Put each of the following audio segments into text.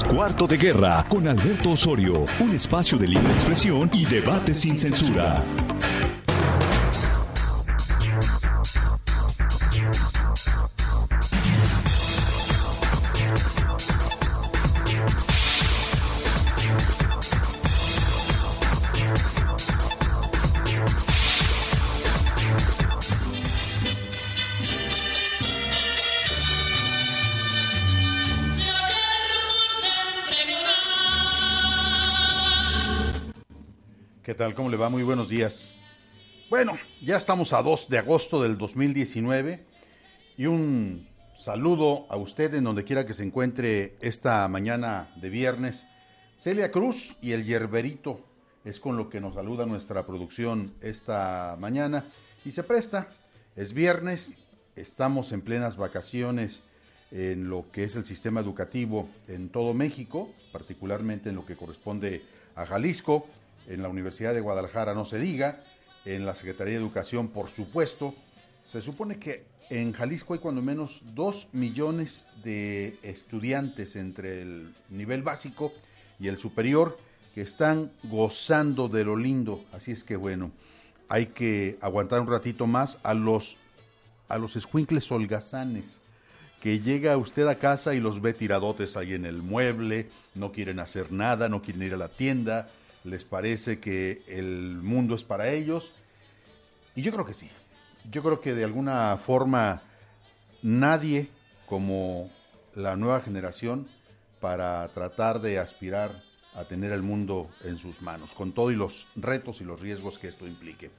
Cuarto de Guerra con Alberto Osorio, un espacio de libre expresión y debate sin censura. ¿Cómo le va? Muy buenos días. Bueno, ya estamos a 2 de agosto del 2019 y un saludo a usted en donde quiera que se encuentre esta mañana de viernes. Celia Cruz y el Yerberito es con lo que nos saluda nuestra producción esta mañana y se presta. Es viernes, estamos en plenas vacaciones en lo que es el sistema educativo en todo México, particularmente en lo que corresponde a Jalisco en la Universidad de Guadalajara no se diga, en la Secretaría de Educación por supuesto. Se supone que en Jalisco hay cuando menos dos millones de estudiantes entre el nivel básico y el superior que están gozando de lo lindo. Así es que bueno, hay que aguantar un ratito más a los a los escuincles holgazanes que llega usted a casa y los ve tiradotes ahí en el mueble, no quieren hacer nada, no quieren ir a la tienda, les parece que el mundo es para ellos. Y yo creo que sí. Yo creo que de alguna forma nadie como la nueva generación para tratar de aspirar a tener el mundo en sus manos, con todo y los retos y los riesgos que esto implique.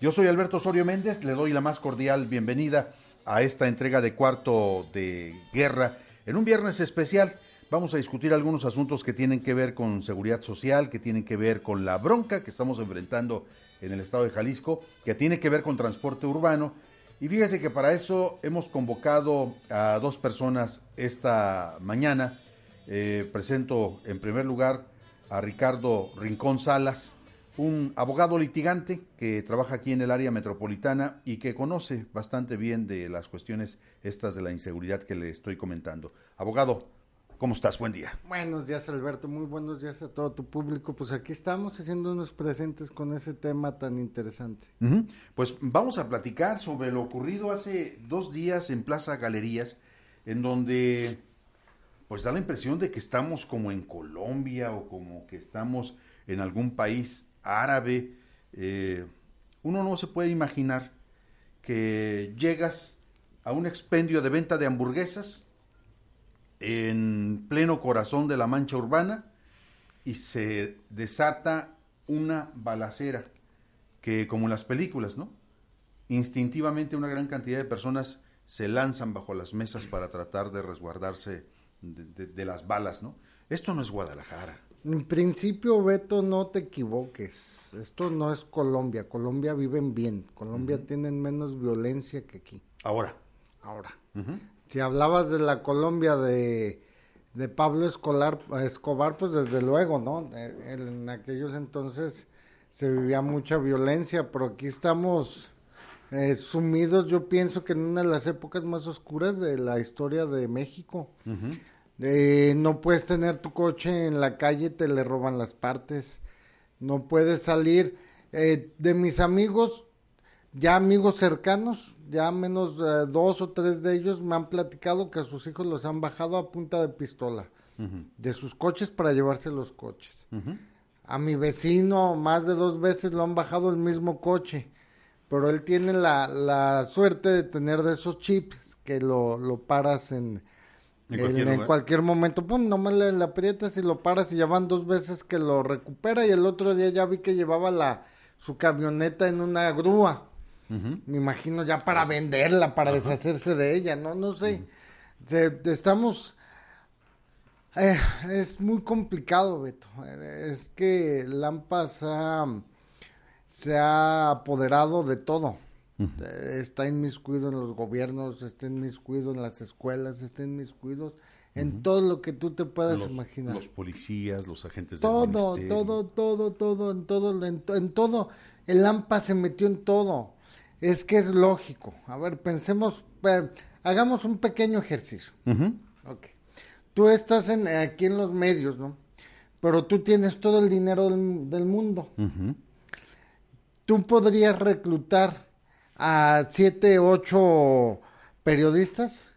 Yo soy Alberto Osorio Méndez, le doy la más cordial bienvenida a esta entrega de cuarto de guerra en un viernes especial Vamos a discutir algunos asuntos que tienen que ver con seguridad social, que tienen que ver con la bronca que estamos enfrentando en el estado de Jalisco, que tiene que ver con transporte urbano. Y fíjese que para eso hemos convocado a dos personas esta mañana. Eh, presento en primer lugar a Ricardo Rincón Salas, un abogado litigante que trabaja aquí en el área metropolitana y que conoce bastante bien de las cuestiones estas de la inseguridad que le estoy comentando. Abogado, ¿Cómo estás? Buen día. Buenos días, Alberto. Muy buenos días a todo tu público. Pues aquí estamos haciéndonos presentes con ese tema tan interesante. Pues vamos a platicar sobre lo ocurrido hace dos días en Plaza Galerías, en donde pues da la impresión de que estamos como en Colombia o como que estamos en algún país árabe. Eh, uno no se puede imaginar que llegas a un expendio de venta de hamburguesas en pleno corazón de la mancha urbana y se desata una balacera que como en las películas, ¿no? Instintivamente una gran cantidad de personas se lanzan bajo las mesas para tratar de resguardarse de, las balas, ¿no? Esto no es Guadalajara. En principio, Beto, no te equivoques. Esto no es Colombia. Colombia viven bien. Colombia tienen menos violencia que aquí. Ahora. Ahora. Si hablabas de la Colombia de, Pablo Escolar, Escobar, pues desde luego, ¿no? Eh, en aquellos entonces se vivía mucha violencia, pero aquí estamos eh, sumidos, yo pienso que en una de las épocas más oscuras de la historia de México. no puedes tener tu coche en la calle, te le roban las partes. No puedes salir. Eh, de mis amigos, ya amigos cercanos, ya menos eh, dos o tres de ellos me han platicado que a sus hijos los han bajado a punta de pistola de sus coches para llevarse los coches. A mi vecino más de dos veces lo han bajado el mismo coche, pero él tiene la, la suerte de tener de esos chips que lo, lo paras en, en, cualquier, momento, pum, nomás le, le, aprietas y lo paras y ya van dos veces que lo recupera y el otro día ya vi que llevaba la su camioneta en una grúa me imagino ya para venderla, para deshacerse de ella, no, no sé. estamos, eh, es muy complicado, Beto. Es que Lampas se ha apoderado de todo. Está inmiscuido en los gobiernos, está inmiscuido en las escuelas, está inmiscuido en todo lo que tú te puedas imaginar. Los policías, los agentes de todo, todo, todo, todo, en todo, en, en todo. El AMPA se metió en todo es que es lógico. A ver, pensemos, hagamos un pequeño ejercicio. tú estás en, aquí en los medios, ¿no? Pero tú tienes todo el dinero del, mundo. Tú podrías reclutar a siete, ocho periodistas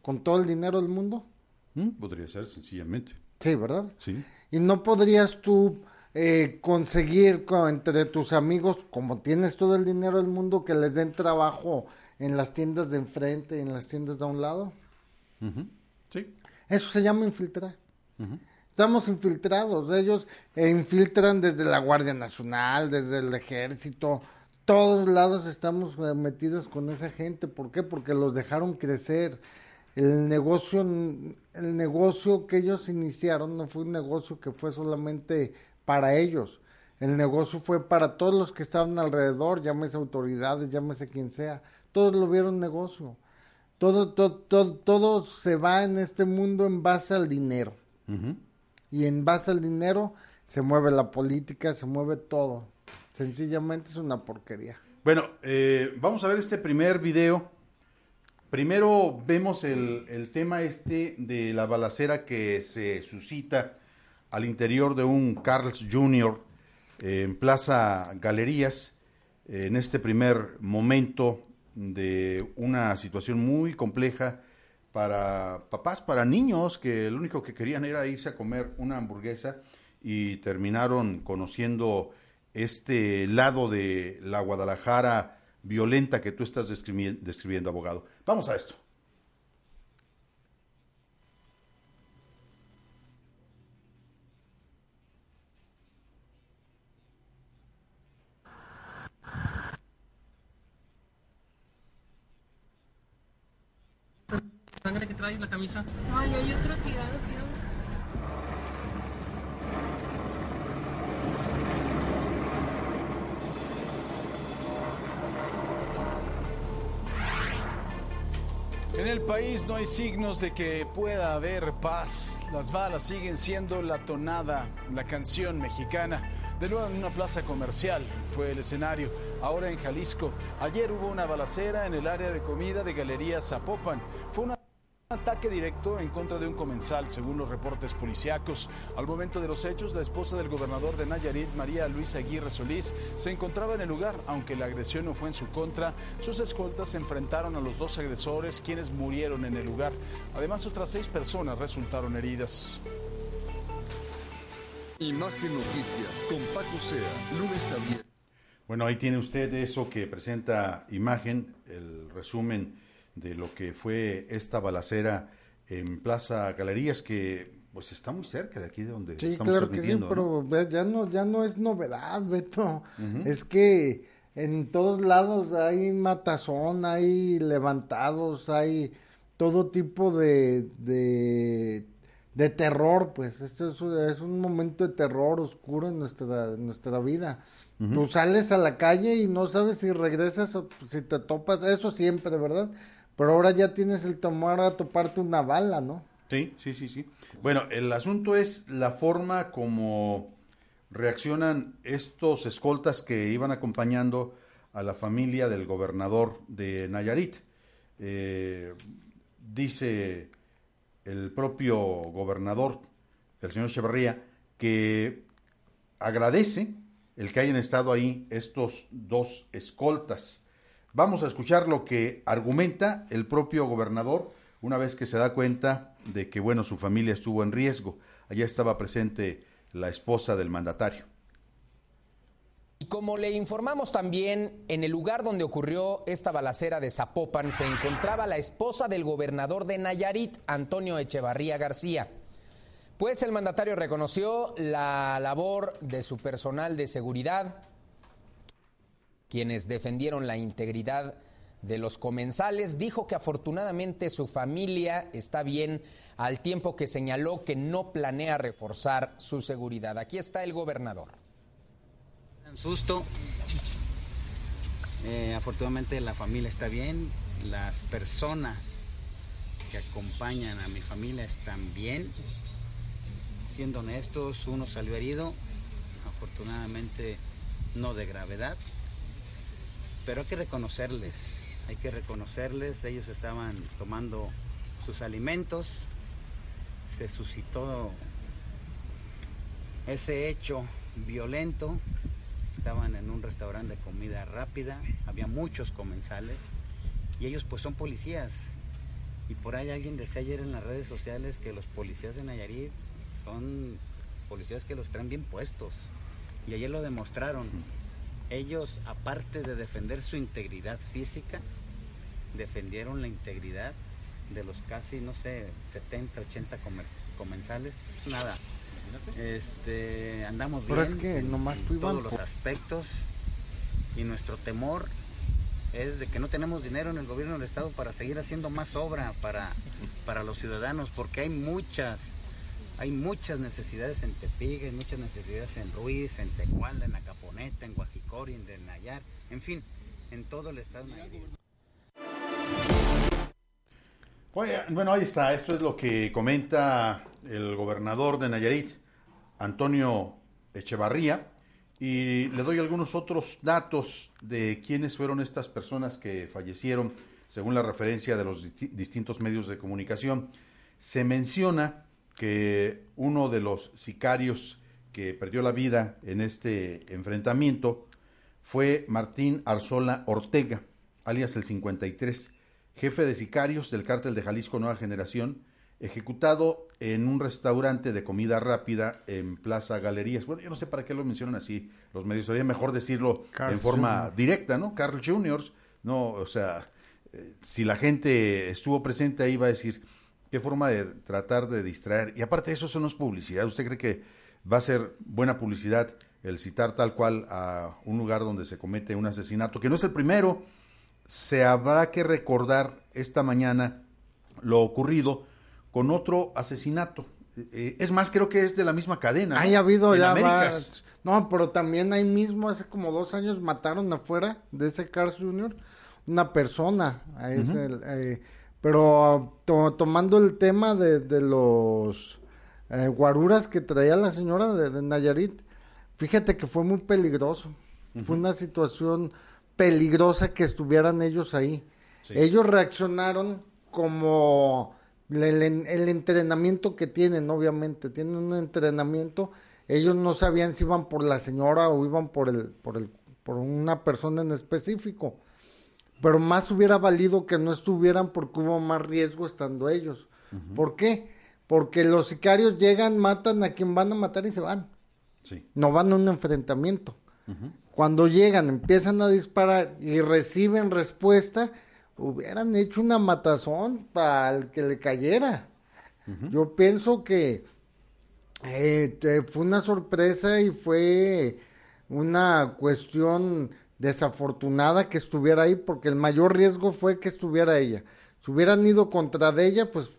con todo el dinero del mundo. ¿Mm? Podría ser, sencillamente. Sí, ¿verdad? Sí. Y no podrías tú eh, conseguir entre tus amigos, como tienes todo el dinero del mundo, que les den trabajo en las tiendas de enfrente, en las tiendas de un lado. Sí. Eso se llama infiltrar. Estamos infiltrados. Ellos infiltran desde la Guardia Nacional, desde el Ejército. Todos lados estamos eh, metidos con esa gente. ¿Por qué? Porque los dejaron crecer. El negocio, el negocio que ellos iniciaron no fue un negocio que fue solamente para ellos. El negocio fue para todos los que estaban alrededor, llámese autoridades, llámese quien sea. Todos lo vieron negocio. Todo, todo, todo, todo se va en este mundo en base al dinero. Y en base al dinero se mueve la política, se mueve todo. Sencillamente es una porquería. Bueno, eh, vamos a ver este primer video. Primero vemos el, el tema este de la balacera que se suscita al interior de un Carl's Jr. Eh, en Plaza Galerías, eh, en este primer momento de una situación muy compleja para papás, para niños que lo único que querían era irse a comer una hamburguesa y terminaron conociendo este lado de la Guadalajara violenta que tú estás describiendo, abogado. Vamos a esto. Sangre que traes la camisa? Ay, hay otro tirado, creo. En el país no hay signos de que pueda haber paz. Las balas siguen siendo la tonada, la canción mexicana. De nuevo en una plaza comercial fue el escenario. Ahora en Jalisco. Ayer hubo una balacera en el área de comida de Galería Zapopan. Fue una ataque directo en contra de un comensal, según los reportes policíacos. Al momento de los hechos, la esposa del gobernador de Nayarit, María Luisa Aguirre Solís, se encontraba en el lugar, aunque la agresión no fue en su contra. Sus escoltas se enfrentaron a los dos agresores, quienes murieron en el lugar. Además, otras seis personas resultaron heridas. Imagen Noticias con Paco Sea, lunes a viernes. Bueno, ahí tiene usted eso que presenta Imagen, el resumen de lo que fue esta balacera en Plaza Galerías, que pues está muy cerca de aquí de donde sí, claro que sí, pero ya no ya no es novedad, Beto. Es que en todos lados hay matazón, hay levantados, hay todo tipo de, de, de terror, pues. Esto es, es, un momento de terror oscuro en nuestra, nuestra vida. Tú sales a la calle y no sabes si regresas o si te topas, eso siempre, ¿verdad? Pero ahora ya tienes el tomar a toparte una bala, ¿no? Sí, sí, sí, sí. Bueno, el asunto es la forma como reaccionan estos escoltas que iban acompañando a la familia del gobernador de Nayarit. Eh, dice el propio gobernador, el señor Echeverría, que agradece el que hayan estado ahí estos dos escoltas. Vamos a escuchar lo que argumenta el propio gobernador una vez que se da cuenta de que, bueno, su familia estuvo en riesgo. Allá estaba presente la esposa del mandatario. Y como le informamos también, en el lugar donde ocurrió esta balacera de Zapopan se encontraba la esposa del gobernador de Nayarit, Antonio Echevarría García. Pues el mandatario reconoció la labor de su personal de seguridad, quienes defendieron la integridad de los comensales, dijo que afortunadamente su familia está bien al tiempo que señaló que no planea reforzar su seguridad. Aquí está el gobernador. susto. Eh, afortunadamente la familia está bien, las personas que acompañan a mi familia están bien. Siendo honestos, uno salió herido, afortunadamente no de gravedad pero hay que reconocerles, hay que reconocerles, ellos estaban tomando sus alimentos, se suscitó ese hecho violento. Estaban en un restaurante de comida rápida, había muchos comensales y ellos pues son policías. Y por ahí alguien decía ayer en las redes sociales que los policías de Nayarit son policías que los traen bien puestos. Y ayer lo demostraron. Ellos, aparte de defender su integridad física, defendieron la integridad de los casi, no sé, 70, 80 comer- comensales. Nada. Este, andamos bien Pero es que en- nomás en todos los aspectos y nuestro temor es de que no tenemos dinero en el gobierno del estado para seguir haciendo más obra para, para los ciudadanos, porque hay muchas, hay muchas necesidades en Tepiga, hay muchas necesidades en Ruiz, en Tecuala, en Acaponeta, en Guajicori, en Nayar, en fin, en todo el estado de Nayarit. Oye, Bueno, ahí está. Esto es lo que comenta el gobernador de Nayarit, Antonio Echevarría. Y le doy algunos otros datos de quiénes fueron estas personas que fallecieron, según la referencia de los disti- distintos medios de comunicación. Se menciona que uno de los sicarios que perdió la vida en este enfrentamiento fue Martín Arzola Ortega, alias el 53, jefe de sicarios del cártel de Jalisco Nueva Generación, ejecutado en un restaurante de comida rápida en Plaza Galerías. Bueno, yo no sé para qué lo mencionan así los medios, sería mejor decirlo Carl en forma Jr. directa, ¿no? Carl Juniors, no, o sea, eh, si la gente estuvo presente ahí va a decir, qué forma de tratar de distraer. Y aparte eso, eso no es publicidad. ¿Usted cree que va a ser buena publicidad el citar tal cual a un lugar donde se comete un asesinato, que no es el primero? Se habrá que recordar esta mañana lo ocurrido con otro asesinato. Eh, es más, creo que es de la misma cadena. ¿no? Hay habido En ya Américas. No, pero también ahí mismo, hace como dos años, mataron afuera de ese Carl Jr. una persona. a ese, eh, pero to- tomando el tema de, de los eh, guaruras que traía la señora de, de Nayarit, fíjate que fue muy peligroso. Fue una situación peligrosa que estuvieran ellos ahí. Sí. Ellos reaccionaron como el, el- el entrenamiento que tienen, obviamente, tienen un entrenamiento. Ellos no sabían si iban por la señora o iban por el, por el, por una persona en específico. Pero más hubiera valido que no estuvieran porque hubo más riesgo estando ellos. ¿Por qué? Porque los sicarios llegan, matan a quien van a matar y se van. Sí. No van a un enfrentamiento. Cuando llegan, empiezan a disparar y reciben respuesta, hubieran hecho una matazón para el que le cayera. Yo pienso que eh, fue una sorpresa y fue una cuestión desafortunada que estuviera ahí, porque el mayor riesgo fue que estuviera ella. Si hubieran ido contra de ella, pues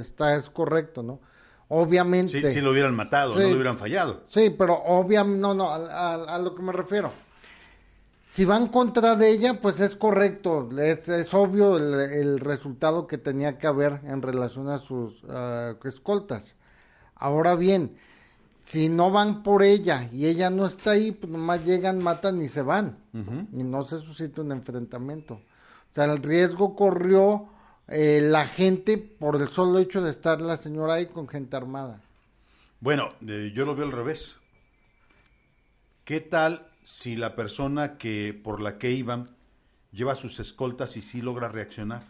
está, es correcto, ¿no? Obviamente. Sí, sí lo hubieran matado, no Sí. lo hubieran fallado. Sí, pero obviamente, no, no, a, a- a lo que me refiero. Si van contra de ella, pues es correcto, es, es obvio el, el resultado que tenía que haber en relación a sus ah, escoltas. Ahora bien, si no van por ella y ella no está ahí, pues nomás llegan, matan y se van. Y no se suscita un enfrentamiento. O sea, el riesgo corrió eh, la gente por el solo hecho de estar la señora ahí con gente armada. Bueno, eh, yo lo veo al revés. ¿Qué tal si la persona que por la que iban lleva sus escoltas y sí logra reaccionar?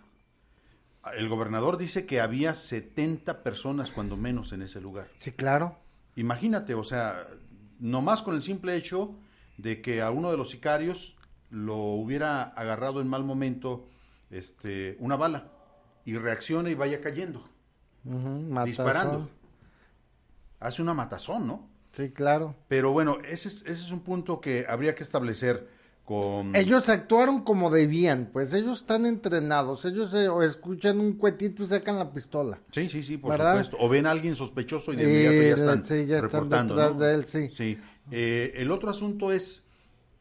El gobernador dice que había 70 personas cuando menos en ese lugar. Sí, claro. Imagínate, o sea, nomás con el simple hecho de que a uno de los sicarios lo hubiera agarrado en mal momento este, una bala y reacciona y vaya cayendo, disparando. Hace una matazón, ¿no? Sí, claro. Pero bueno, ese es, ese es un punto que habría que establecer con... Ellos actuaron como debían, pues ellos están entrenados, ellos eh, o escuchan un cuetito y sacan la pistola. Sí, sí, sí, por ¿Verdad? supuesto. O ven a alguien sospechoso y de Eh, inmediato ya están, sí, ya están reportando, detrás ¿no? de él, sí. Sí. Eh, el otro asunto es,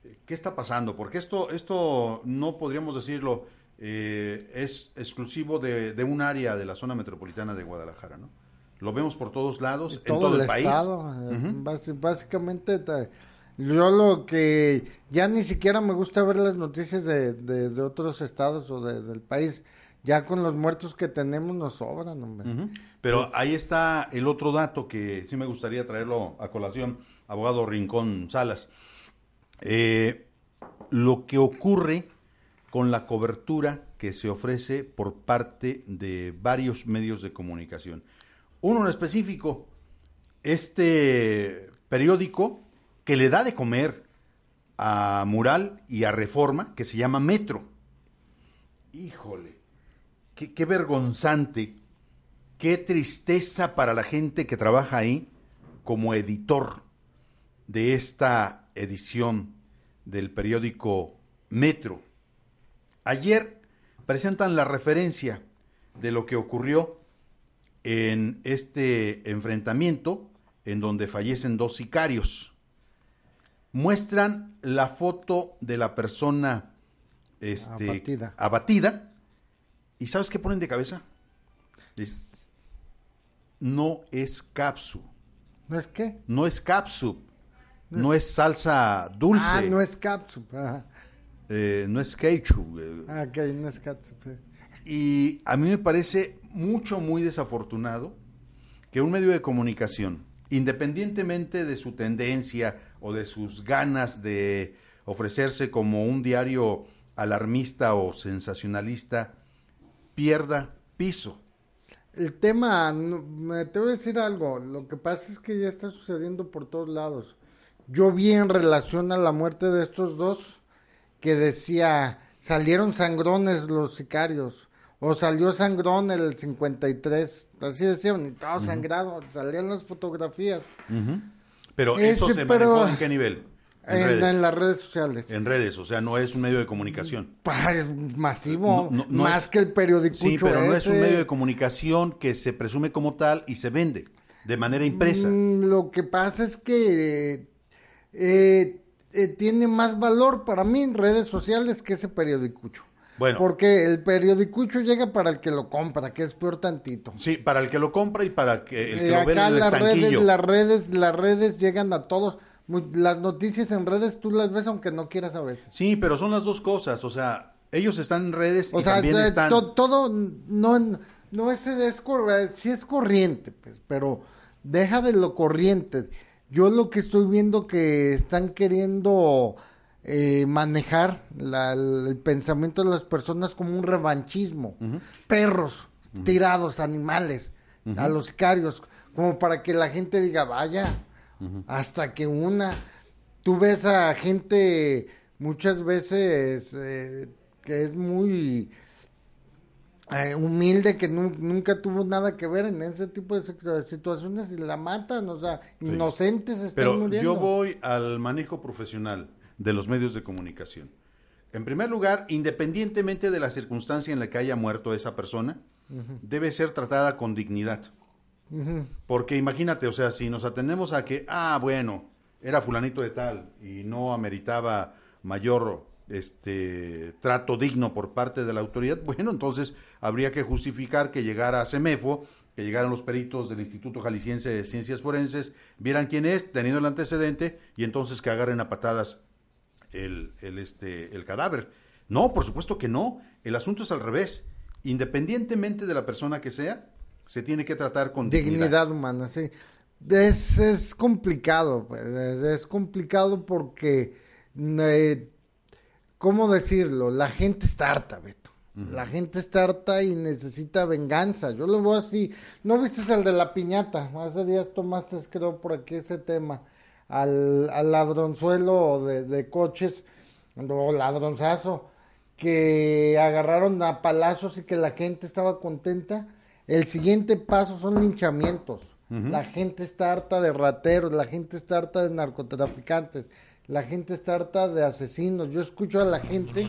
eh, ¿qué está pasando? Porque esto, esto no podríamos decirlo, eh, es exclusivo de, de un área de la zona metropolitana de Guadalajara, ¿no? Lo vemos por todos lados, en todo, todo el, el país. estado. eh, Ujú. basi- básicamente, yo lo que ya ni siquiera me gusta ver las noticias de, de- de otros estados o de- del país. Ya con los muertos que tenemos nos sobran, hombre. Pero ahí está el otro dato que sí me gustaría traerlo a colación, abogado Rincón Salas. Eh, lo que ocurre con la cobertura que se ofrece por parte de varios medios de comunicación. Uno en específico, este periódico que le da de comer a Mural y a Reforma, que se llama Metro. Híjole, qué, qué vergonzante, qué tristeza para la gente que trabaja ahí como editor de esta edición del periódico Metro. Ayer presentan la referencia de lo que ocurrió en este enfrentamiento en donde fallecen dos sicarios. Muestran la foto de la persona este, Abatida. abatida. ¿Y sabes qué ponen de cabeza? No es capsu, ¿No es qué? no es capsu, no es salsa dulce, Ah, no es. Ajá. eh, no es ketchup. eh, Ah, ok, no es catsup. eh. Y a mí me parece mucho, muy desafortunado que un medio de comunicación, independientemente de su tendencia o de sus ganas de ofrecerse como un diario alarmista o sensacionalista, pierda piso. El tema, me te voy a decir algo, lo que pasa es que ya está sucediendo por todos lados. Yo vi en relación a la muerte de estos dos que decía, salieron sangrones los sicarios, o salió sangrón el 53, así decían, y todo sangrado, salían las fotografías Pero Ese, eso se pero- manejó en qué nivel? En, en, redes. en las redes sociales. En redes, o sea, no es un medio de comunicación. Masivo, No, no, no más es- que el periódico. Sí, pero no es un medio de comunicación que se presume como tal y se vende de manera impresa. Mm, Lo que pasa es que eh, eh, tiene más valor para mí en redes sociales que ese periodicucho. Bueno. Porque el periodicucho llega para el que lo compra, que es peor tantito. Sí, para el que lo compra y para que el que Eh, lo ve en acá el las redes, las redes, las redes llegan a todos. Las noticias en redes tú las ves aunque no quieras a veces. Sí, pero son las dos cosas, o sea, ellos están en redes O y sea, también to- están... to- todo no, no es, es eh, sí es corriente, pues, pero deja de lo corriente. Yo lo que estoy viendo que están queriendo eh, manejar la- el pensamiento de las personas como un revanchismo. Perros, tirados, animales, a los sicarios, como para que la gente diga, vaya, hasta que una... Tú ves a gente muchas veces eh, que es muy eh, humilde, que nu- nunca tuvo nada que ver en ese tipo de situ- situaciones y la matan, o sea, inocentes están Pero muriendo. yo voy al manejo profesional de los medios de comunicación. En primer lugar, independientemente de la circunstancia en la que haya muerto esa persona, debe ser tratada con dignidad. Porque imagínate, o sea, si nos atendemos a que, ah, bueno, era fulanito de tal y no ameritaba mayor este trato digno por parte de la autoridad, bueno, entonces habría que justificar que llegara a CEMEFO, que llegaran los peritos del Instituto Jalisciense de Ciencias Forenses, vieran quién es, teniendo el antecedente, y entonces que agarren a patadas el, el, este, el cadáver. No, por supuesto que no. El asunto es al revés. Independientemente de la persona que sea, se tiene que tratar con dignidad. dignidad humana, sí. Es, es complicado, pues, es, es complicado porque, eh, ¿cómo decirlo? La gente está harta, Beto. La gente está harta y necesita venganza. Yo lo veo así. ¿No viste el de la piñata? Hace días tomaste, creo, por aquí ese tema. Al, al ladronzuelo de, de coches, o ladronzazo, que agarraron a palazos y que la gente estaba contenta. El siguiente paso son linchamientos. La gente está harta de rateros, la gente está harta de narcotraficantes, la gente está harta de asesinos. Yo escucho a la gente,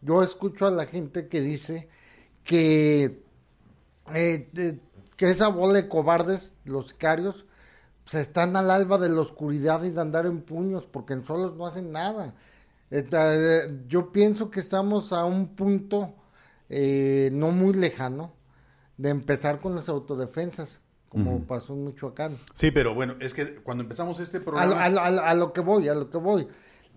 yo escucho a la gente que dice que, eh, que esa bola de cobardes, los sicarios, se están al alba de la oscuridad y de andar en puños porque en solos no hacen nada. Eh, yo pienso que estamos a un punto eh, no muy lejano de empezar con las autodefensas, como pasó en Michoacán. Sí, pero bueno, es que cuando empezamos este programa... a lo que voy, a lo que voy.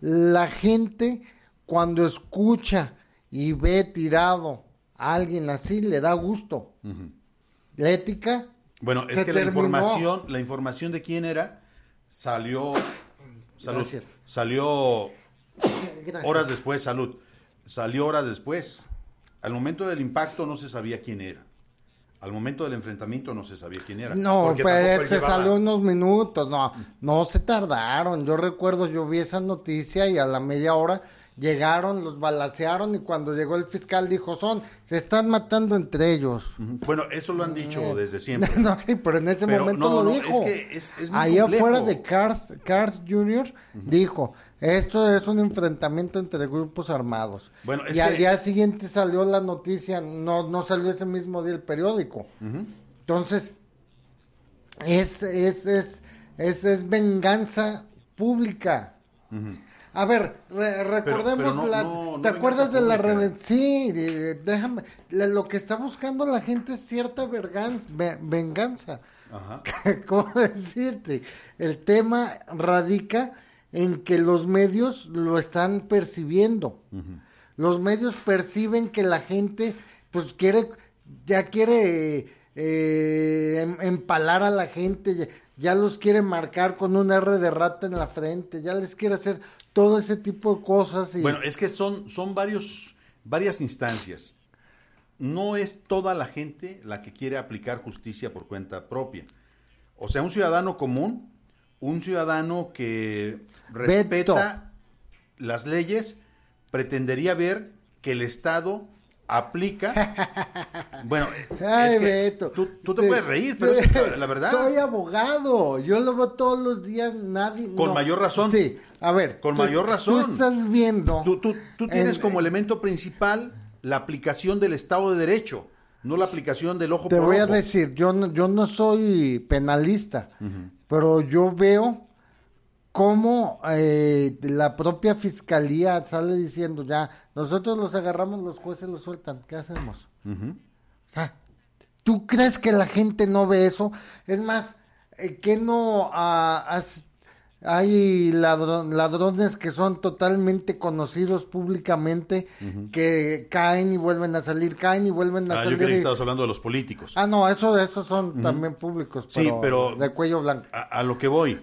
La gente cuando escucha y ve tirado a alguien así le da gusto. La ética. Bueno, es que la información, la información de quién era salió, salud, Gracias. salió Gracias. horas después, salud, salió horas después. Al momento del impacto no se sabía quién era. Al momento del enfrentamiento no se sabía quién era. No, pero él se llevaba- salió unos minutos, no, no se tardaron. Yo recuerdo, yo vi esa noticia y a la media hora llegaron, los balacearon y cuando llegó el fiscal dijo, son, se están matando entre ellos. Bueno, eso lo han dicho desde siempre. no, sí, pero en ese Pero momento no, lo no, dijo. es que es- es muy Ahí complejo. afuera de Cars, Cars Jr. dijo, esto es un enfrentamiento entre grupos armados. Bueno, y al día siguiente salió la noticia, no, no salió ese mismo día el periódico. Entonces, es, es, es, es, es venganza pública. A ver, re- recordemos pero no- la... no- no ¿Te acuerdas de la... Sí, déjame... lo que está buscando la gente es cierta verganza, venganza. Ajá. ¿Cómo decirte? El tema radica en que los medios lo están percibiendo. Los medios perciben que la gente, pues quiere, ya quiere eh, em- empalar a la gente, ya, los quiere marcar con un R de rata en la frente, ya les quiere hacer todo ese tipo de cosas. Y, Bueno, es que son, son varios, varias instancias. No es toda la gente la que quiere aplicar justicia por cuenta propia. O sea, un ciudadano común, un ciudadano que respeta las leyes, pretendería ver que el Estado aplica. bueno, Ay, es que Beto. Tú, tú te puedes reír, pero es la verdad. Soy abogado. Yo lo veo todos los días. Nadie. Con no. mayor razón. Sí. A ver. Con tú- mayor razón. Tú estás viendo. Tú, tú- tú tienes en- como elemento principal la aplicación del Estado de Derecho, no la aplicación del ojo Te por voy a decir, yo no, yo no soy penalista, pero yo veo cómo eh, la propia fiscalía sale diciendo ya, nosotros los agarramos, los jueces los sueltan, ¿qué hacemos? O sea, ¿tú crees que la gente no ve eso? Es más, eh, que no ah, has- hay ladron- ladrones que son totalmente conocidos públicamente, que caen y vuelven a salir, caen y vuelven a Ah, yo salir. creí que estabas hablando de los políticos. Ah, no, eso, esos son también públicos, Sí, pero, pero- de cuello blanco. A, a lo que voy,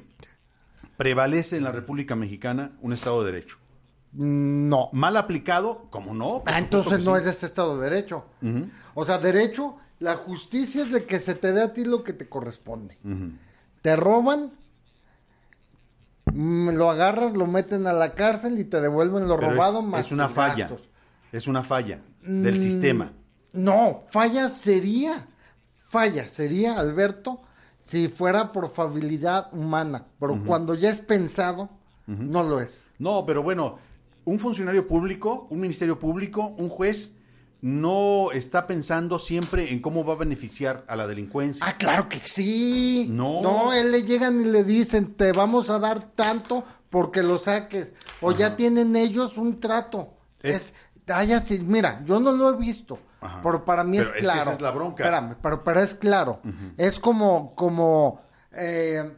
prevalece en la República Mexicana un Estado de Derecho. No. Mal aplicado, como no. Ah, entonces no sí. es ese Estado de Derecho. O sea, derecho, la justicia es de que se te dé a ti lo que te corresponde. Te roban, mm, lo agarras, lo meten a la cárcel y te devuelven lo Pero es- robado es, más una tus falla. gastos. Es una falla Mm. del sistema. No, falla sería, falla sería, Alberto, si fuera por fabilidad humana, pero cuando ya es pensado, no lo es. No, pero bueno, un funcionario público, un ministerio público, un juez, no está pensando siempre en cómo va a beneficiar a la delincuencia. Ah, claro que sí. No. No, él le llegan y le dicen, te vamos a dar tanto porque lo saques. O ya tienen ellos un trato. Es- Es, ay, así, mira, yo no lo he visto, Ajá. pero para mí Pero es es que claro. esa es la bronca. Espérame, pero, pero es claro. Es como, como, eh,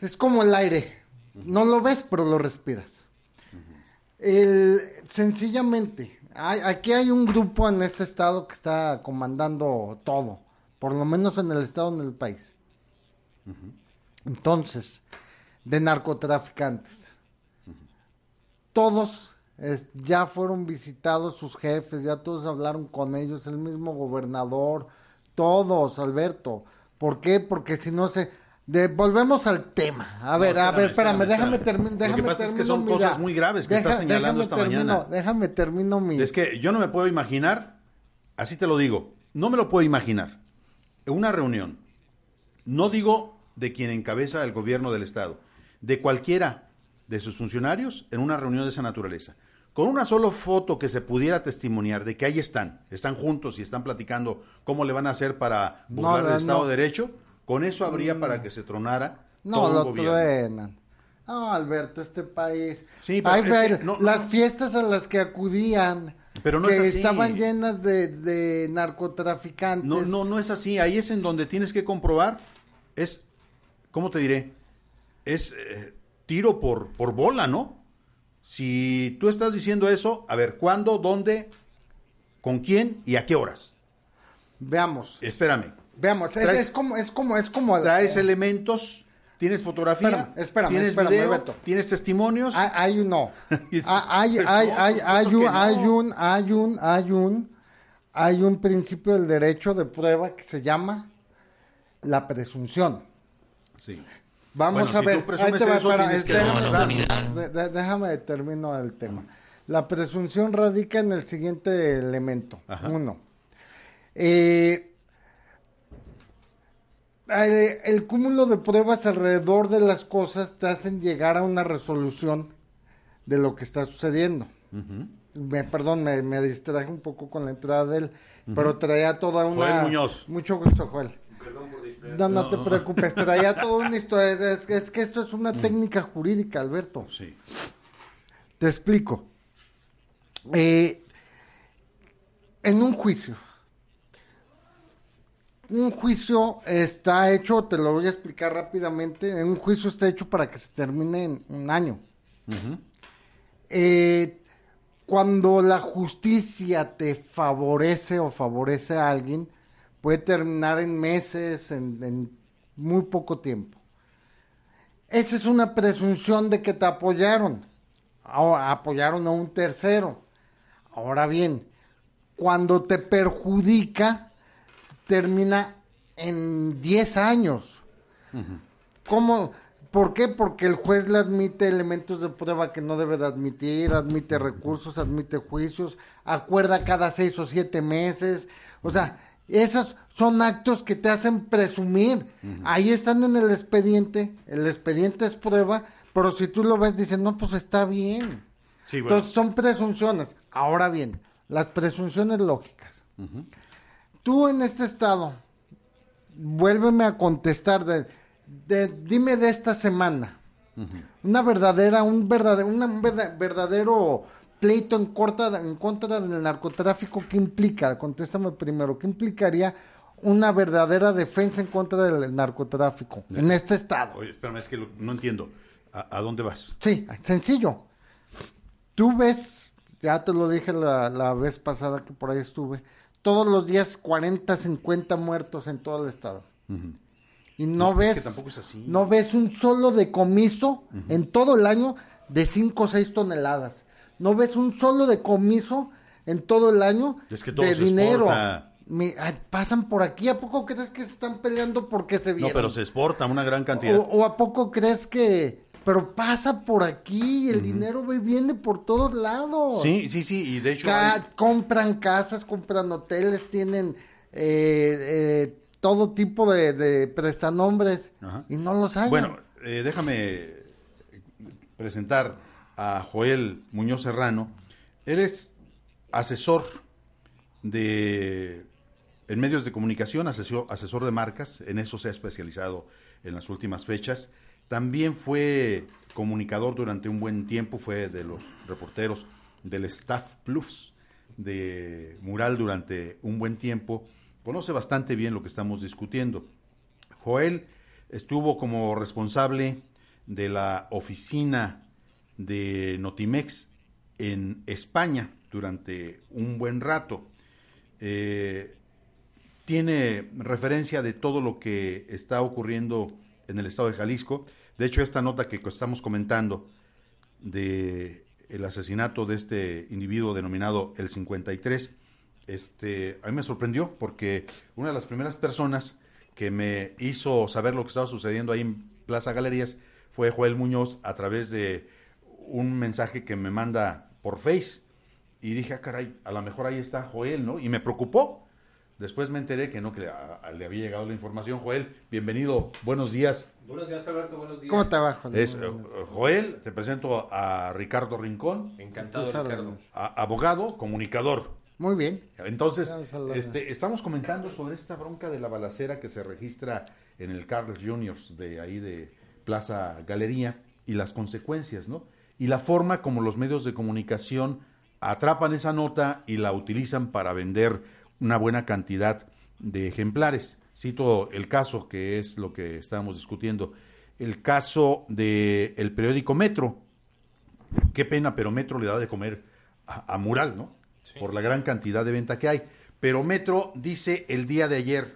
es como el aire. No lo ves, pero lo respiras. El, sencillamente, hay- aquí hay un grupo en este estado que está comandando todo, por lo menos en el estado, en el país. Entonces, de narcotraficantes. Todos es- ya fueron visitados sus jefes, ya todos hablaron con ellos, el mismo gobernador, todos, Alberto. ¿Por qué? Porque si no se... de- volvemos al tema. A ver, a espérame, ver, espérame, espérame, déjame terminar. Lo que pasa es que son cosas muy graves que estás señalando esta termino, mañana. Déjame termino mi... Es que yo no me puedo imaginar, así te lo digo, no me lo puedo imaginar. Una reunión, no digo de quien encabeza el gobierno del Estado, de cualquiera de sus funcionarios en una reunión de esa naturaleza. Con una sola foto que se pudiera testimoniar de que ahí están, están juntos y están platicando cómo le van a hacer para burlar no, el Estado no. de Derecho, con eso habría para que se tronara No, todo un lo gobierno. truenan. No, Alberto, este país. Sí, pero Ay, es ve, que no- no, las fiestas a las que acudían. Pero no que es así. estaban llenas de, de narcotraficantes. No, no, no es así. Ahí es en donde tienes que comprobar. Es, ¿cómo te diré? Es eh, tiro por, por bola, ¿no? Si tú estás diciendo eso, a ver, ¿cuándo, dónde ¿Con quién y a qué horas? Veamos, Espérame. veamos, es, Traes- es como, es como, es como... ¿Traes elementos? ¿Tienes fotografía? Espérame, espérame, ¿Tienes espérame, video? Beto. ¿Tienes testimonios? Hay, hay un no. Es- Ah, hay, hay, hay, hay, un, hay un, hay un, hay un, hay un principio del derecho de prueba que se llama la presunción. Sí. Vamos Bueno, a si ver, tú presumes ahí te va, eso, espera, tienes que déjame, déjame termino el tema. La presunción radica en el siguiente elemento. Ajá. Uno, eh, eh, el cúmulo de pruebas alrededor de las cosas te hacen llegar a una resolución de lo que está sucediendo. me, perdón, me, me distraje un poco con la entrada de él, pero traía toda una... Joel Muñoz. Mucho gusto, Joel. No, no te preocupes, traía toda una historia. Es, es que- es que esto es una técnica jurídica, Alberto. Sí. Te explico. Eh, en un juicio, un juicio está hecho, te lo voy a explicar rápidamente, un juicio está hecho para que se termine en un año. Eh, cuando la justicia te favorece o favorece a alguien, puede terminar en meses, en, en muy poco tiempo. Esa es una presunción de que te apoyaron. Ahora, apoyaron a un tercero. Ahora bien, cuando te perjudica, termina en 10 años. ¿Cómo? ¿Por qué? Porque el juez le admite elementos de prueba que no debe de admitir, admite recursos, admite juicios, acuerda cada seis o siete meses. O sea, esos son actos que te hacen presumir. Ahí están en el expediente, el expediente es prueba, pero si tú lo ves, dices, no, pues está bien. Sí, bueno. Entonces son presunciones. Ahora bien, las presunciones lógicas. Tú en este estado, vuélveme a contestar de, de- dime de esta semana. Una verdadera, un verdadero, una- un verda- verdadero pleito en, corta, en contra del narcotráfico, ¿qué implica? Contéstame primero, ¿qué implicaría una verdadera defensa en contra del narcotráfico en este estado? Oye, espérame, es que lo- no entiendo. ¿A, a dónde vas? Sí, sencillo. Tú ves, ya te lo dije la, la vez pasada que por ahí estuve, todos los días 40, 50 muertos en todo el estado. Y no, No, es ves, que así. no ves un solo decomiso en todo el año de 5 o 6 toneladas. No ves un solo decomiso en todo el año Es que todo de se dinero. Mi- ay, pasan por aquí, ¿a poco crees que se están peleando porque se No, vieron? pero se exporta una gran cantidad. O, o a poco crees que... Pero pasa por aquí, el dinero ve- viene por todos lados. Sí, sí, sí, y de hecho... Ca- hay- compran casas, compran hoteles, tienen eh, eh, todo tipo de, de prestanombres Ajá. y no los hay. Bueno, eh, déjame presentar Joel Muñoz Serrano. Eres asesor de en medios de comunicación, asesor, asesor de marcas, en eso se ha especializado en las últimas fechas. También fue comunicador durante un buen tiempo, fue de los reporteros del Staff Plus de Mural durante un buen tiempo. Conoce bastante bien lo que estamos discutiendo. Joel estuvo como responsable de la oficina de Notimex en España durante un buen rato. Eh, tiene referencia de todo lo que está ocurriendo en el estado de Jalisco. De hecho, esta nota que estamos comentando de el asesinato de este individuo denominado el 53, este, a mí me sorprendió porque una de las primeras personas que me hizo saber lo que estaba sucediendo ahí en Plaza Galerías fue Joel Muñoz a través de un mensaje que me manda por Face. Y dije, ah, caray, a lo mejor ahí está Joel, ¿no? Y me preocupó. Después me enteré que no, que a- a- le había llegado la información. Joel, bienvenido, buenos días. Buenos días, Alberto. Buenos días. ¿Cómo te va, Joel? Es eh, Joel, te presento a Ricardo Rincón, Encantado, Ricardo. abogado, comunicador. Muy bien. Entonces, este, estamos comentando sobre esta bronca de la balacera que se registra en el Carlos Juniors de ahí de Plaza Galería y las consecuencias, ¿no? Y la forma como los medios de comunicación atrapan esa nota y la utilizan para vender una buena cantidad de ejemplares. Cito el caso que es lo que estábamos discutiendo, el caso del el periódico Metro. Qué pena, pero Metro le da de comer a, a Mural, ¿no? por la gran cantidad de venta que hay. Pero Metro dice el día de ayer,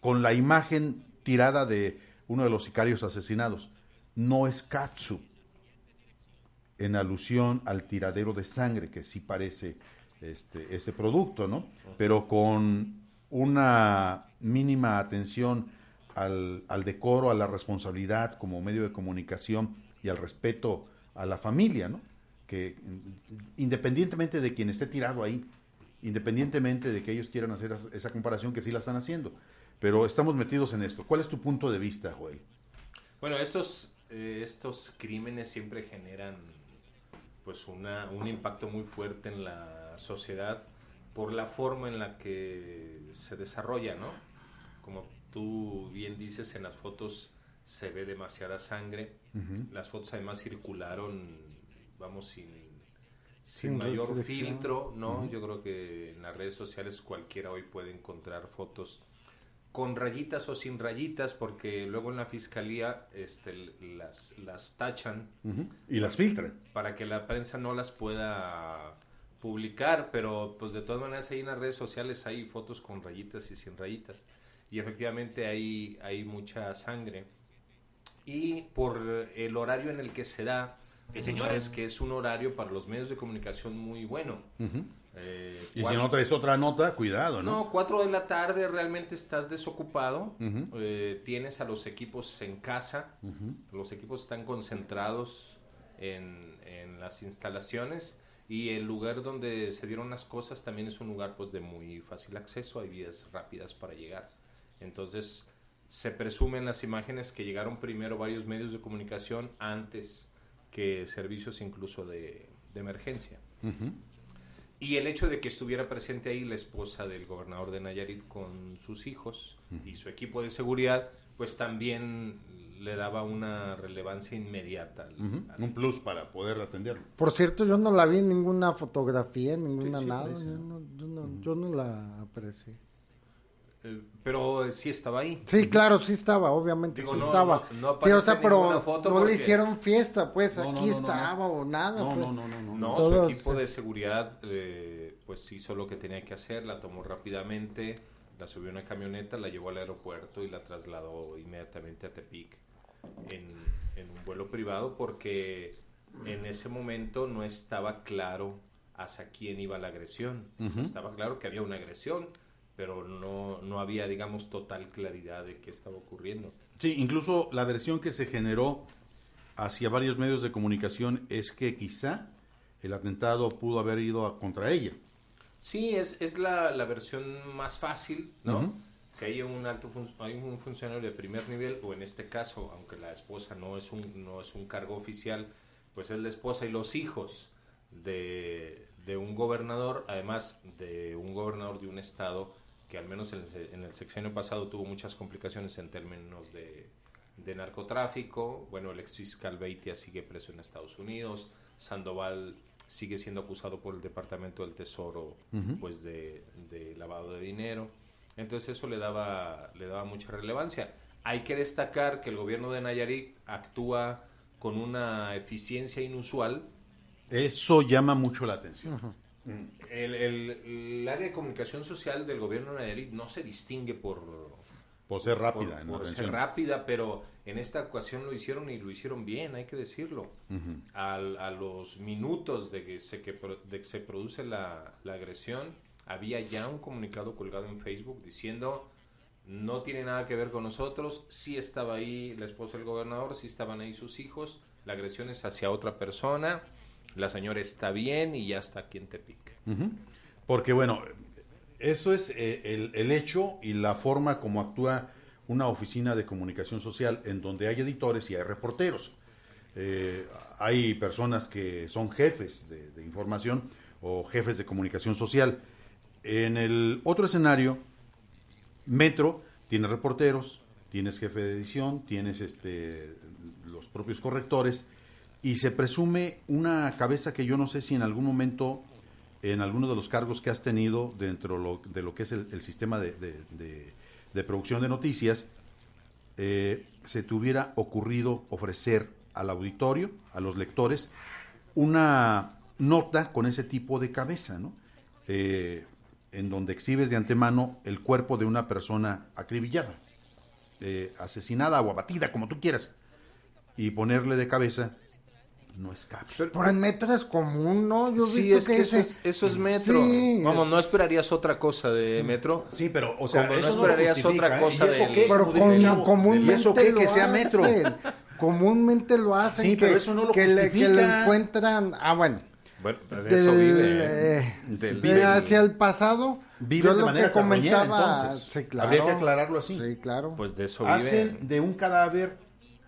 con la imagen tirada de uno de los sicarios asesinados, no es katsu, en alusión al tiradero de sangre, que sí parece este, ese producto, ¿no? Pero con una mínima atención al, al, decoro, a la responsabilidad como medio de comunicación y al respeto a la familia, ¿no? Que independientemente de quien esté tirado ahí, independientemente de que ellos quieran hacer esa comparación, que sí la están haciendo, pero estamos metidos en esto. ¿Cuál es tu punto de vista, Joel? Bueno, estos, eh, estos crímenes siempre generan pues una, un impacto muy fuerte en la sociedad por la forma en la que se desarrolla, ¿no? Como tú bien dices, en las fotos se ve demasiada sangre. Las fotos además circularon, vamos, sin, sin, mayor filtro, ¿no? Yo creo que en las redes sociales cualquiera hoy puede encontrar fotos con rayitas o sin rayitas, porque luego en la fiscalía este, las, las tachan. Y las filtran. Para que la prensa no las pueda publicar, pero pues de todas maneras ahí en las redes sociales hay fotos con rayitas y sin rayitas. Y efectivamente hay, hay mucha sangre. Y por el horario en el que se da, señores, que es un horario para los medios de comunicación muy bueno. Eh, y si no traes otra nota, cuidado, ¿no? No, cuatro de la tarde realmente estás desocupado, eh, tienes a los equipos en casa, los equipos están concentrados en, en, las instalaciones y el lugar donde se dieron las cosas también es un lugar pues de muy fácil acceso, hay vías rápidas para llegar. Entonces se presumen las imágenes que llegaron primero varios medios de comunicación antes que servicios incluso de, de emergencia. Y el hecho de que estuviera presente ahí la esposa del gobernador de Nayarit con sus hijos y su equipo de seguridad, pues también le daba una relevancia inmediata. Un plus para poder atenderlo. Por cierto, yo no la vi en ninguna fotografía, ninguna nada. Yo no, yo, no, yo no la aprecié. Eh, pero sí estaba ahí. Sí, claro, sí estaba, obviamente sí estaba. sí, o sea, pero no le hicieron fiesta, pues aquí estaba o nada. No, pues. no, no, no, no. su equipo de seguridad, eh, pues hizo lo que tenía que hacer, la tomó rápidamente, la subió a una camioneta, la llevó al aeropuerto y la trasladó inmediatamente a Tepic en, en un vuelo privado porque en ese momento no estaba claro hacia quién iba la agresión. estaba claro que había una agresión pero no, no había, digamos, total claridad de qué estaba ocurriendo. Sí, incluso la versión que se generó hacia varios medios de comunicación es que quizá el atentado pudo haber ido a, contra ella. Sí, es, es la, la versión más fácil, ¿no? Si hay un alto hay un funcionario de primer nivel, o en este caso, aunque la esposa no es un, no es un cargo oficial, pues es la esposa y los hijos de, de un gobernador, además de un gobernador de un estado que al menos en el, sexenio pasado tuvo muchas complicaciones en términos de, narcotráfico. Bueno, el ex fiscal Beitia sigue preso en Estados Unidos. Sandoval sigue siendo acusado por el Departamento del Tesoro pues de, lavado de dinero. Entonces eso le daba, le daba mucha relevancia. Hay que destacar que el gobierno de Nayarit actúa con una eficiencia inusual. Eso llama mucho la atención. El, el, área de comunicación social del gobierno de Nayarit no se distingue por, por ser rápida. Por, ser rápida, pero en esta ocasión lo hicieron y lo hicieron bien, hay que decirlo. a los minutos de que se, que, de se produce la, la, agresión, había ya un comunicado colgado en Facebook diciendo no tiene nada que ver con nosotros, sí estaba ahí la esposa del gobernador, sí estaban ahí sus hijos, la agresión es hacia otra persona la señora está bien y ya está aquí en Tepic. Porque bueno, eso es eh, el, hecho y la forma como actúa una oficina de comunicación social en donde hay editores y hay reporteros. Eh, hay personas que son jefes de, información o jefes de comunicación social. En el otro escenario, Metro tiene reporteros, tienes jefe de edición, tienes este, los propios correctores y se presume una cabeza que yo no sé si en algún momento, en alguno de los cargos que has tenido dentro de lo que es el, sistema de, producción de noticias, eh, se te hubiera ocurrido ofrecer al auditorio, a los lectores, una nota con ese tipo de cabeza, ¿no? eh, en donde exhibes de antemano el cuerpo de una persona acribillada, eh, asesinada o abatida, como tú quieras, y ponerle de cabeza no es cabe. Por el metro es común, ¿no? Yo he Sí, visto es que eso ese- es, eso es metro. Sí. Vamos, no esperarías otra cosa de metro. Sí, pero, o sea, Como eso no esperarías otra ¿eh? cosa ¿Y eso del- qué? Pero chavo, comúnmente ¿Y eso qué? lo Que sea metro. hacen. Comúnmente lo hacen. Sí, que, pero eso no lo que le, que le encuentran. Ah, bueno. Bueno, de Del, eso vive. eh, Del- de del- hacia el pasado. Viven yo de lo manera que comentaba. entonces. Sí, claro. Habría que aclararlo así. Sí, claro. Pues de eso vive. Hacen de un cadáver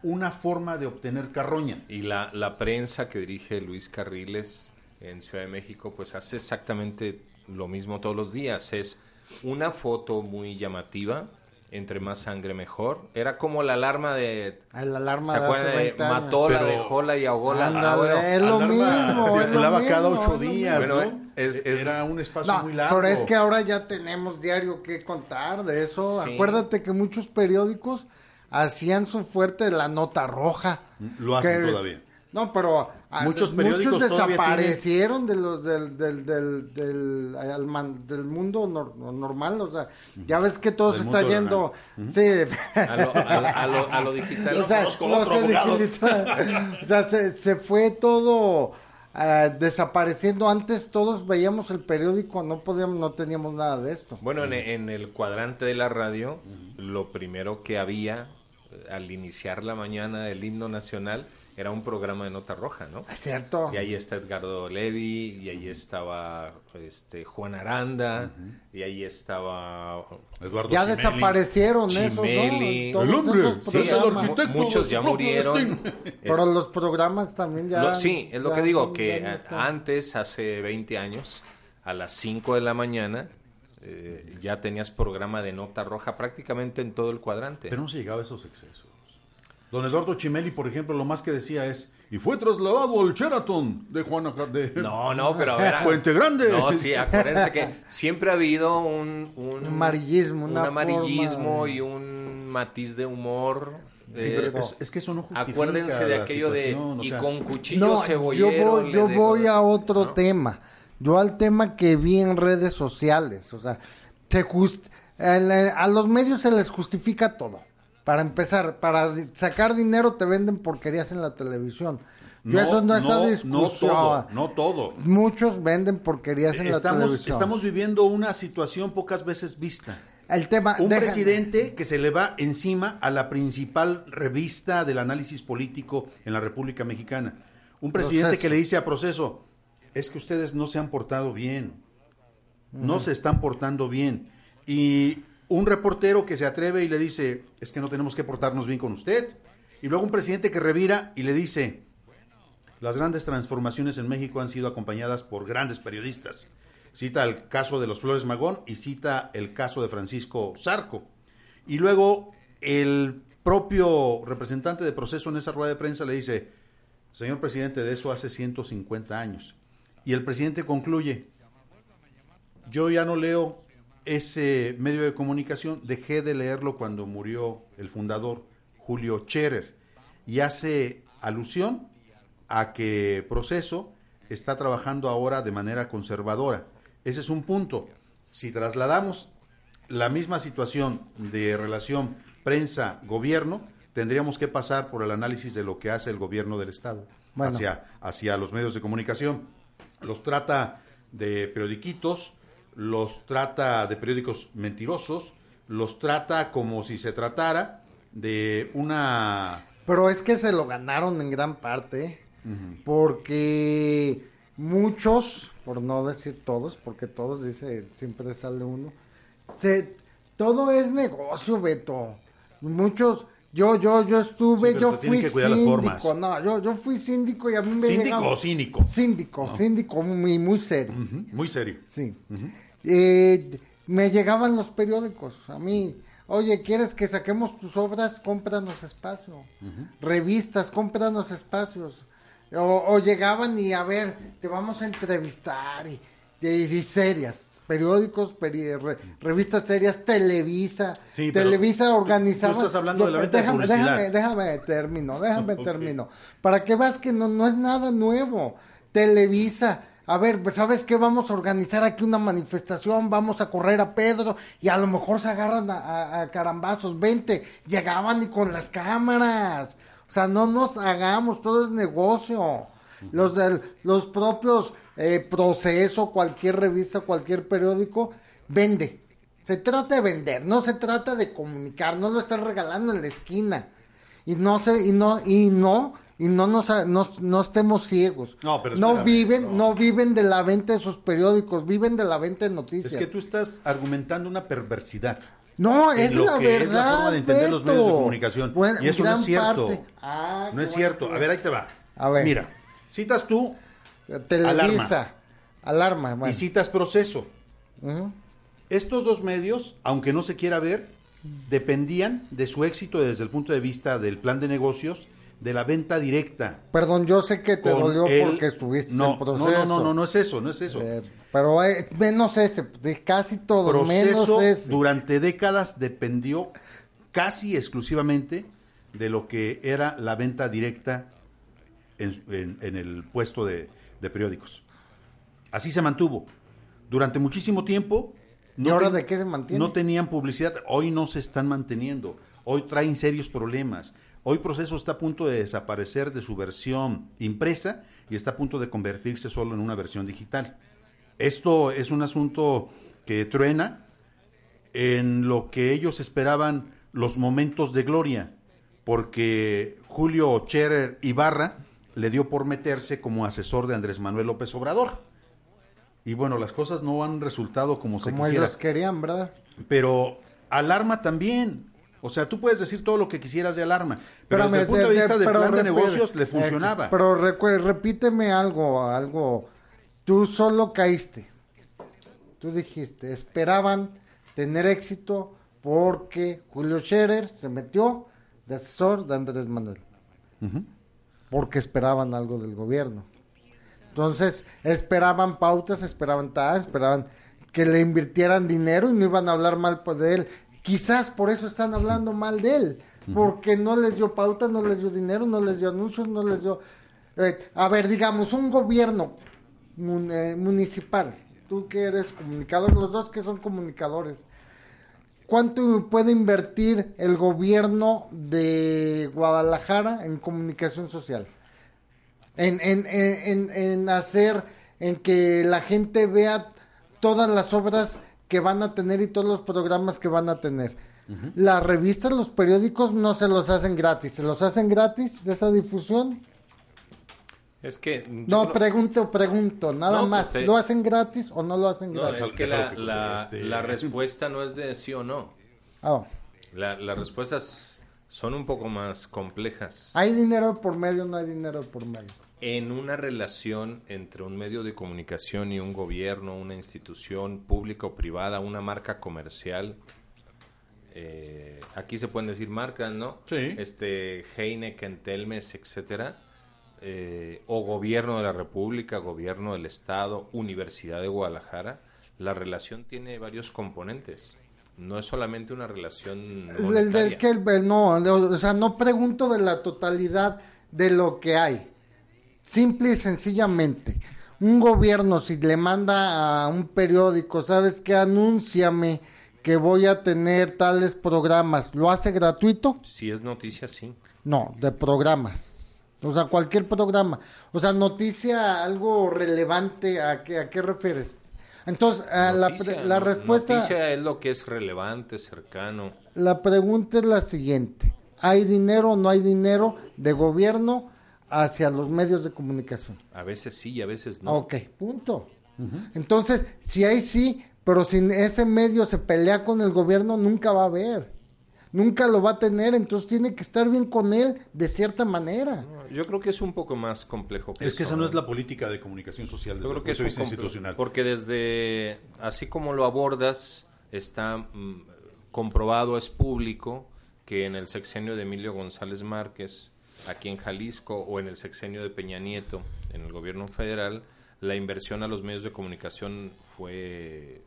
una forma de obtener carroña. Y la, la prensa que dirige Luis Carriles en Ciudad de México, pues hace exactamente lo mismo todos los días. Es una foto muy llamativa, entre más sangre mejor. Era como la alarma de... El alarma ¿Se de acuerdan de 20 años. Matola, Pero- dejóla y ahogóla? Ándale, Ah, bueno, es lo Alarma mismo. se circulaba cada ocho días, Bueno, ¿no? es- es- Era un espacio No, muy largo. pero es que ahora ya tenemos diario que contar de eso. Sí. Acuérdate que muchos periódicos hacían su fuerte de la nota roja. Lo hacen Que- todavía. No, pero ah, Muchos periódicos muchos desaparecieron de los del del del del, man- del mundo nor- normal, o sea, ya ves que todo se está yendo, sí, A lo, a lo- a lo- a lo digital. o sea, no se o sea, se, se fue todo ah, desapareciendo. Antes todos veíamos el periódico, no podíamos, no teníamos nada de esto. Bueno, en, en el cuadrante de la radio, lo primero que había al iniciar la mañana del himno nacional era un programa de nota roja, ¿no? Es cierto. Y ahí está Edgardo Levi, y ahí estaba este Juan Aranda, y ahí estaba Eduardo Ya Chimeli. desaparecieron esos, Chimeli. ¿no? Todos El hombre, esos Sí, es el programas. arquitecto. mu- muchos ya murieron. Pero los programas también ya. Lo- sí, es lo ya- que digo, que antes, hace 20 años, a las 5 de la mañana, eh, ya tenías programa de nota roja prácticamente en todo el cuadrante. Pero no se llegaba a esos excesos. Don Eduardo Chimeli, por ejemplo, lo más que decía es, y fue trasladado al Sheraton de Juana de No, no, pero a ver. Puente Grande. No, sí, acuérdense que siempre ha habido un. Un Amarillismo, un amarillismo forma y un matiz de humor. Sí, pero es, es que eso no justifica acuérdense de aquello de. o y sea, con cuchillo No, cebollero. yo voy, yo voy a otro ¿no? tema. Yo al tema que vi en redes sociales. O sea, te just- el- a los medios se les justifica todo. Para empezar, para sacar dinero te venden porquerías en la televisión. Yo eso no está no, discusión. No todo, no todo. Muchos venden porquerías en la televisión. estamos viviendo una situación pocas veces vista. El tema. Un presidente que se le va encima a la principal revista del análisis político en la República Mexicana. Un presidente Proceso. que le dice a Proceso, es que ustedes no se han portado bien, no se están portando bien. Y un reportero que se atreve y le dice, es que no tenemos que portarnos bien con usted. Y luego un presidente que revira y le dice, las grandes transformaciones en México han sido acompañadas por grandes periodistas. Cita el caso de los Flores Magón y cita el caso de Francisco Zarco. Y luego el propio representante de proceso en esa rueda de prensa le dice, señor presidente, de eso hace 150 años. Y el presidente concluye, yo ya no leo ese medio de comunicación, dejé de leerlo cuando murió el fundador Julio Scherer y hace alusión a que Proceso está trabajando ahora de manera conservadora. Ese es un punto. Si trasladamos la misma situación de relación prensa-gobierno, tendríamos que pasar por el análisis de lo que hace el gobierno del Estado Bueno. hacia, hacia los medios de comunicación. Los trata de periodiquitos, los trata de periódicos mentirosos, los trata como si se tratara de una... Pero es que se lo ganaron en gran parte, porque muchos, por no decir todos, porque todos dice, siempre sale uno, se- todo es negocio, Beto. Muchos, yo, yo, yo estuve, Sí, yo fui síndico, no, yo, yo fui síndico y a mí me ¿Síndico o cínico? Síndico, síndico, muy, muy serio. Muy serio. Sí. Eh, me llegaban los periódicos a mí. Oye, ¿quieres que saquemos tus obras? Cómpranos espacio. Revistas, cómpranos espacios. O, o llegaban y a ver, te vamos a entrevistar y, y- y serias. Periódicos, peri- re- revistas serias, Televisa. Sí, Televisa organizaba. tú estás hablando de la venta de déjame, publicidad. déjame, déjame termino, déjame Ok. termino. Para que veas que no, no es nada nuevo. Televisa a ver, pues sabes qué, vamos a organizar aquí una manifestación, vamos a correr a Pedro y a lo mejor se agarran a, a- a carambazos, vente, llegaban y con las cámaras, o sea, no nos hagamos, todo es negocio. Los del, los propios eh, proceso, cualquier revista, cualquier periódico, vende. Se trata de vender, no se trata de comunicar, no lo están regalando en la esquina. Y no se, y no, y no, y no nos, no, no estemos ciegos. No, pero no espérame, viven, no. viven de la venta de sus periódicos, viven de la venta de noticias. Es que tú estás argumentando una perversidad. no, es lo la que verdad. es la forma de entender los medios de comunicación. Bueno, y eso no es cierto. Ah, no es cierto. A ver, ahí te va. A ver. Mira, citas tú Televisa, alarma, bueno. y citas proceso. Estos dos medios, aunque no se quiera ver, dependían de su éxito desde el punto de vista del plan de negocios, de la venta directa. Perdón, yo sé que te dolió el- porque estuviste no, en proceso. No, no, no, no, no es eso, no es eso. Eh, pero eh, menos ese, de casi todo, menos proceso ese. durante décadas dependió casi exclusivamente de lo que era la venta directa en, en- en el puesto de, de periódicos. Así se mantuvo. Durante muchísimo tiempo. ¿Y ahora ten- de qué se mantiene? No tenían publicidad. Hoy no se están manteniendo. Hoy traen serios problemas. Hoy Proceso está a punto de desaparecer de su versión impresa y está a punto de convertirse solo en una versión digital. Esto es un asunto que truena en lo que ellos esperaban los momentos de gloria, porque Julio Scherer Ibarra le dio por meterse como asesor de Andrés Manuel López Obrador. Y bueno, las cosas no han resultado como, se quisiera. ellos querían, ¿verdad? Pero alarma también. O sea, tú puedes decir todo lo que quisieras de alarma, pero desde el punto de, de- de- vista del plan de negocios le eh, funcionaba. pero repíteme algo, algo. Tú solo caíste. Tú dijiste, esperaban tener éxito porque Julio Scherer se metió de asesor de Andrés Manuel. Porque esperaban algo del gobierno. Entonces, esperaban pautas, esperaban tal, esperaban que le invirtieran dinero y no iban a hablar mal pues, de él. Quizás por eso están hablando mal de él, porque no les dio pautas, no les dio dinero, no les dio anuncios, no les dio... Eh, a ver, digamos, un gobierno mun- eh, municipal, tú que eres comunicador, los dos que son comunicadores, ¿cuánto puede invertir el gobierno de Guadalajara en comunicación social? en, en, en, en- en hacer, en que la gente vea todas las obras que van a tener y todos los programas que van a tener. Las revistas, los periódicos no se los hacen gratis, se los hacen gratis de esa difusión. Es que... yo No, pregunto, pregunto, nada No, más. pues, eh, ¿Lo hacen gratis o no lo hacen No, gratis? es que la, Creo que la- la respuesta no es de sí o no. La- las respuestas son un poco más complejas. ¿Hay dinero por medio o no hay dinero por medio? En una relación entre un medio de comunicación y un gobierno, una institución pública o privada, una marca comercial, eh, aquí se pueden decir marcas, ¿no? Sí. Este, Heineken, Telmes, etcétera, eh, o gobierno de la República, gobierno del Estado, Universidad de Guadalajara, la relación tiene varios componentes. No es solamente una relación El, que el- no, o sea, no pregunto de la totalidad de lo que hay. Simple y sencillamente, un gobierno si le manda a un periódico, ¿sabes qué? Anúnciame que voy a tener tales programas, ¿lo hace gratuito? Si es noticia, sí. No, de programas. O sea, cualquier programa. O sea, noticia, algo relevante, ¿a qué, a qué refieres? Entonces, a la, Noticia, respuesta... Noticia es lo que es relevante, cercano. La pregunta es la siguiente. ¿Hay dinero o no hay dinero de gobierno hacia los medios de comunicación? A veces sí y a veces no. Ok, punto. Entonces, si hay sí, pero si ese medio se pelea con el gobierno, nunca va a haber. Nunca lo va a tener, entonces tiene que estar bien con él de cierta manera. Yo creo que es un poco más complejo que Es que eso, esa no es la política de comunicación social desde Yo el creo que punto de es vista institucional. Porque desde, así como lo abordas, está mm, comprobado, es público, que en el sexenio de Emilio González Márquez, aquí en Jalisco, o en el sexenio de Peña Nieto, en el gobierno federal, la inversión a los medios de comunicación fue,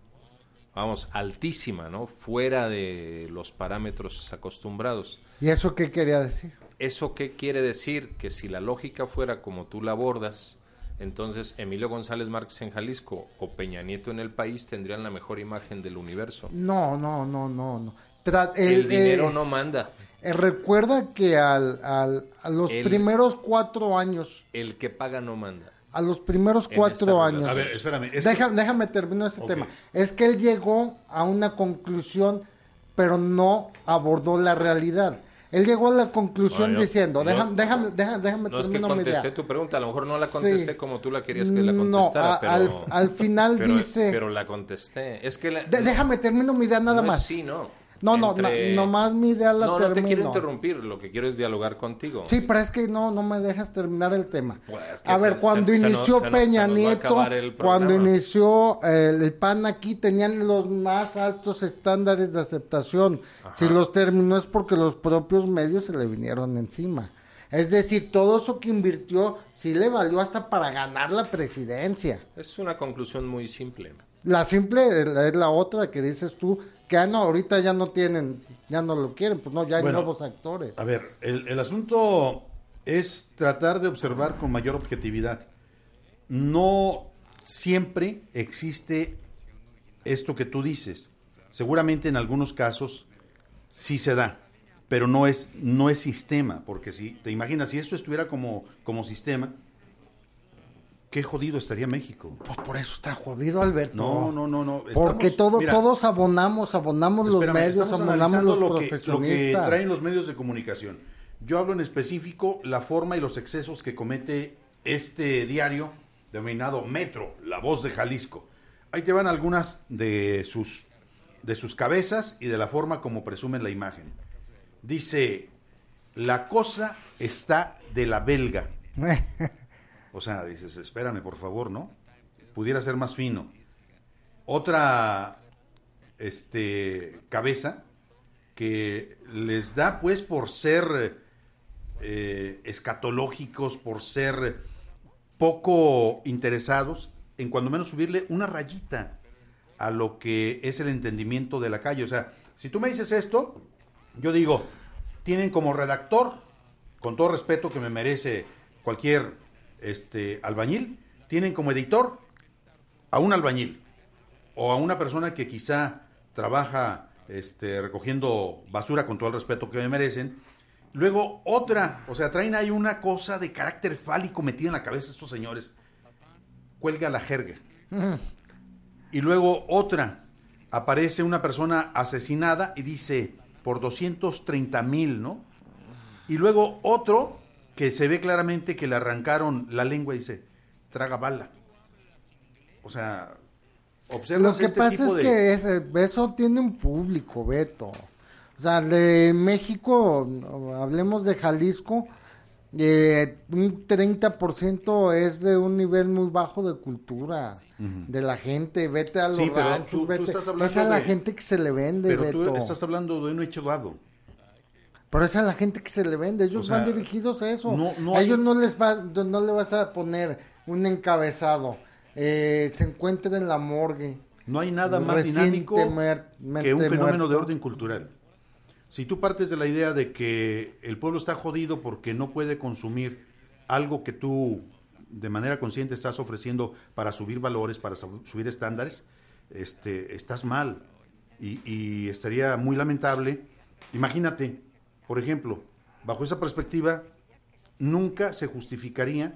vamos, altísima, ¿no? Fuera de los parámetros acostumbrados. ¿Y eso qué quería decir? ¿Eso qué quiere decir? Que si la lógica fuera como tú la abordas, entonces Emilio González Márquez en Jalisco o Peña Nieto en el país tendrían la mejor imagen del universo. No, no, no, no, no. el, dinero no manda. Eh, recuerda que al, al, a los primeros cuatro años... El que paga no manda. A los primeros cuatro años... A ver, espérame. déjame terminar ese tema. Es que él llegó a una conclusión, pero no abordó la realidad. Él llegó a la conclusión diciendo, déjame, déjame, déjame, déjame no es que contesté tu pregunta, a lo mejor no la contesté como tú la querías que la contestara, no, pero, al, final dice... Pero la contesté, es que... déjame, termino mi idea nada más. Sí, no. No, no, no, nomás mi idea la no, termino. No, te quiero interrumpir, lo que quiero es dialogar contigo. Sí, pero es que no, no me dejas terminar el tema. Pues, a ver, cuando inició Peña Nieto, cuando inició el PAN aquí, tenían los más altos estándares de aceptación. Si los terminó es porque los propios medios se le vinieron encima. Es decir, todo eso que invirtió sí le valió hasta para ganar la presidencia. Es una conclusión muy simple. La simple es la otra que dices tú, que ah, no, ahorita ya no tienen, ya no lo quieren, pues no, ya hay nuevos actores. A ver, el, el asunto es tratar de observar con mayor objetividad. No siempre existe esto que tú dices. Seguramente en algunos casos sí se da, pero no es, no es sistema, porque si te imaginas, si esto estuviera como, como sistema, qué jodido estaría México. Pues por eso está jodido, Alberto. No, no, no, no. Porque todo, todos abonamos, abonamos los medios, abonamos los lo profesionistas. Que, lo que traen los medios de comunicación. Yo hablo en específico la forma y los excesos que comete este diario denominado Metro, La Voz de Jalisco. Ahí te van algunas de sus, de sus cabezas y de la forma como presumen la imagen. Dice, la cosa está de la belga. O sea, dices, espérame, por favor, ¿no? Pudiera ser más fino. Otra este, cabeza que les da, pues, por ser eh, escatológicos, por ser poco interesados, en cuando menos subirle una rayita a lo que es el entendimiento de la calle. O sea, si tú me dices esto, yo digo, tienen como redactor, con todo respeto que me merece cualquier este, albañil, tienen como editor a un albañil o a una persona que quizá trabaja este, recogiendo basura con todo el respeto que me merecen. Luego otra, o sea, traen ahí una cosa de carácter fálico metida en la cabeza estos señores. Cuelga la jerga. Y luego otra, aparece una persona asesinada y dice por 230 mil, ¿no? Y luego otro que se ve claramente que le arrancaron la lengua y dice, traga bala. O sea, observa. Lo que este pasa es que eso tiene un público, Beto. O sea, de México, hablemos de Jalisco, eh, un 30% es de un nivel muy bajo de cultura de la gente. Vete a los ranchos, vete. es a la gente que se le vende, pero Tú estás hablando de un hecho dado. Pero esa es la gente que se le vende, ellos van dirigidos a eso. a ellos no les va, no le vas a poner un encabezado. Eh, se encuentra en la morgue. No hay nada más dinámico que un fenómeno de orden cultural. Si tú partes de la idea de que el pueblo está jodido porque no puede consumir algo que tú de manera consciente estás ofreciendo para subir valores, para subir estándares, este, estás mal. Y, y estaría muy lamentable. Imagínate, por ejemplo, bajo esa perspectiva, nunca se justificaría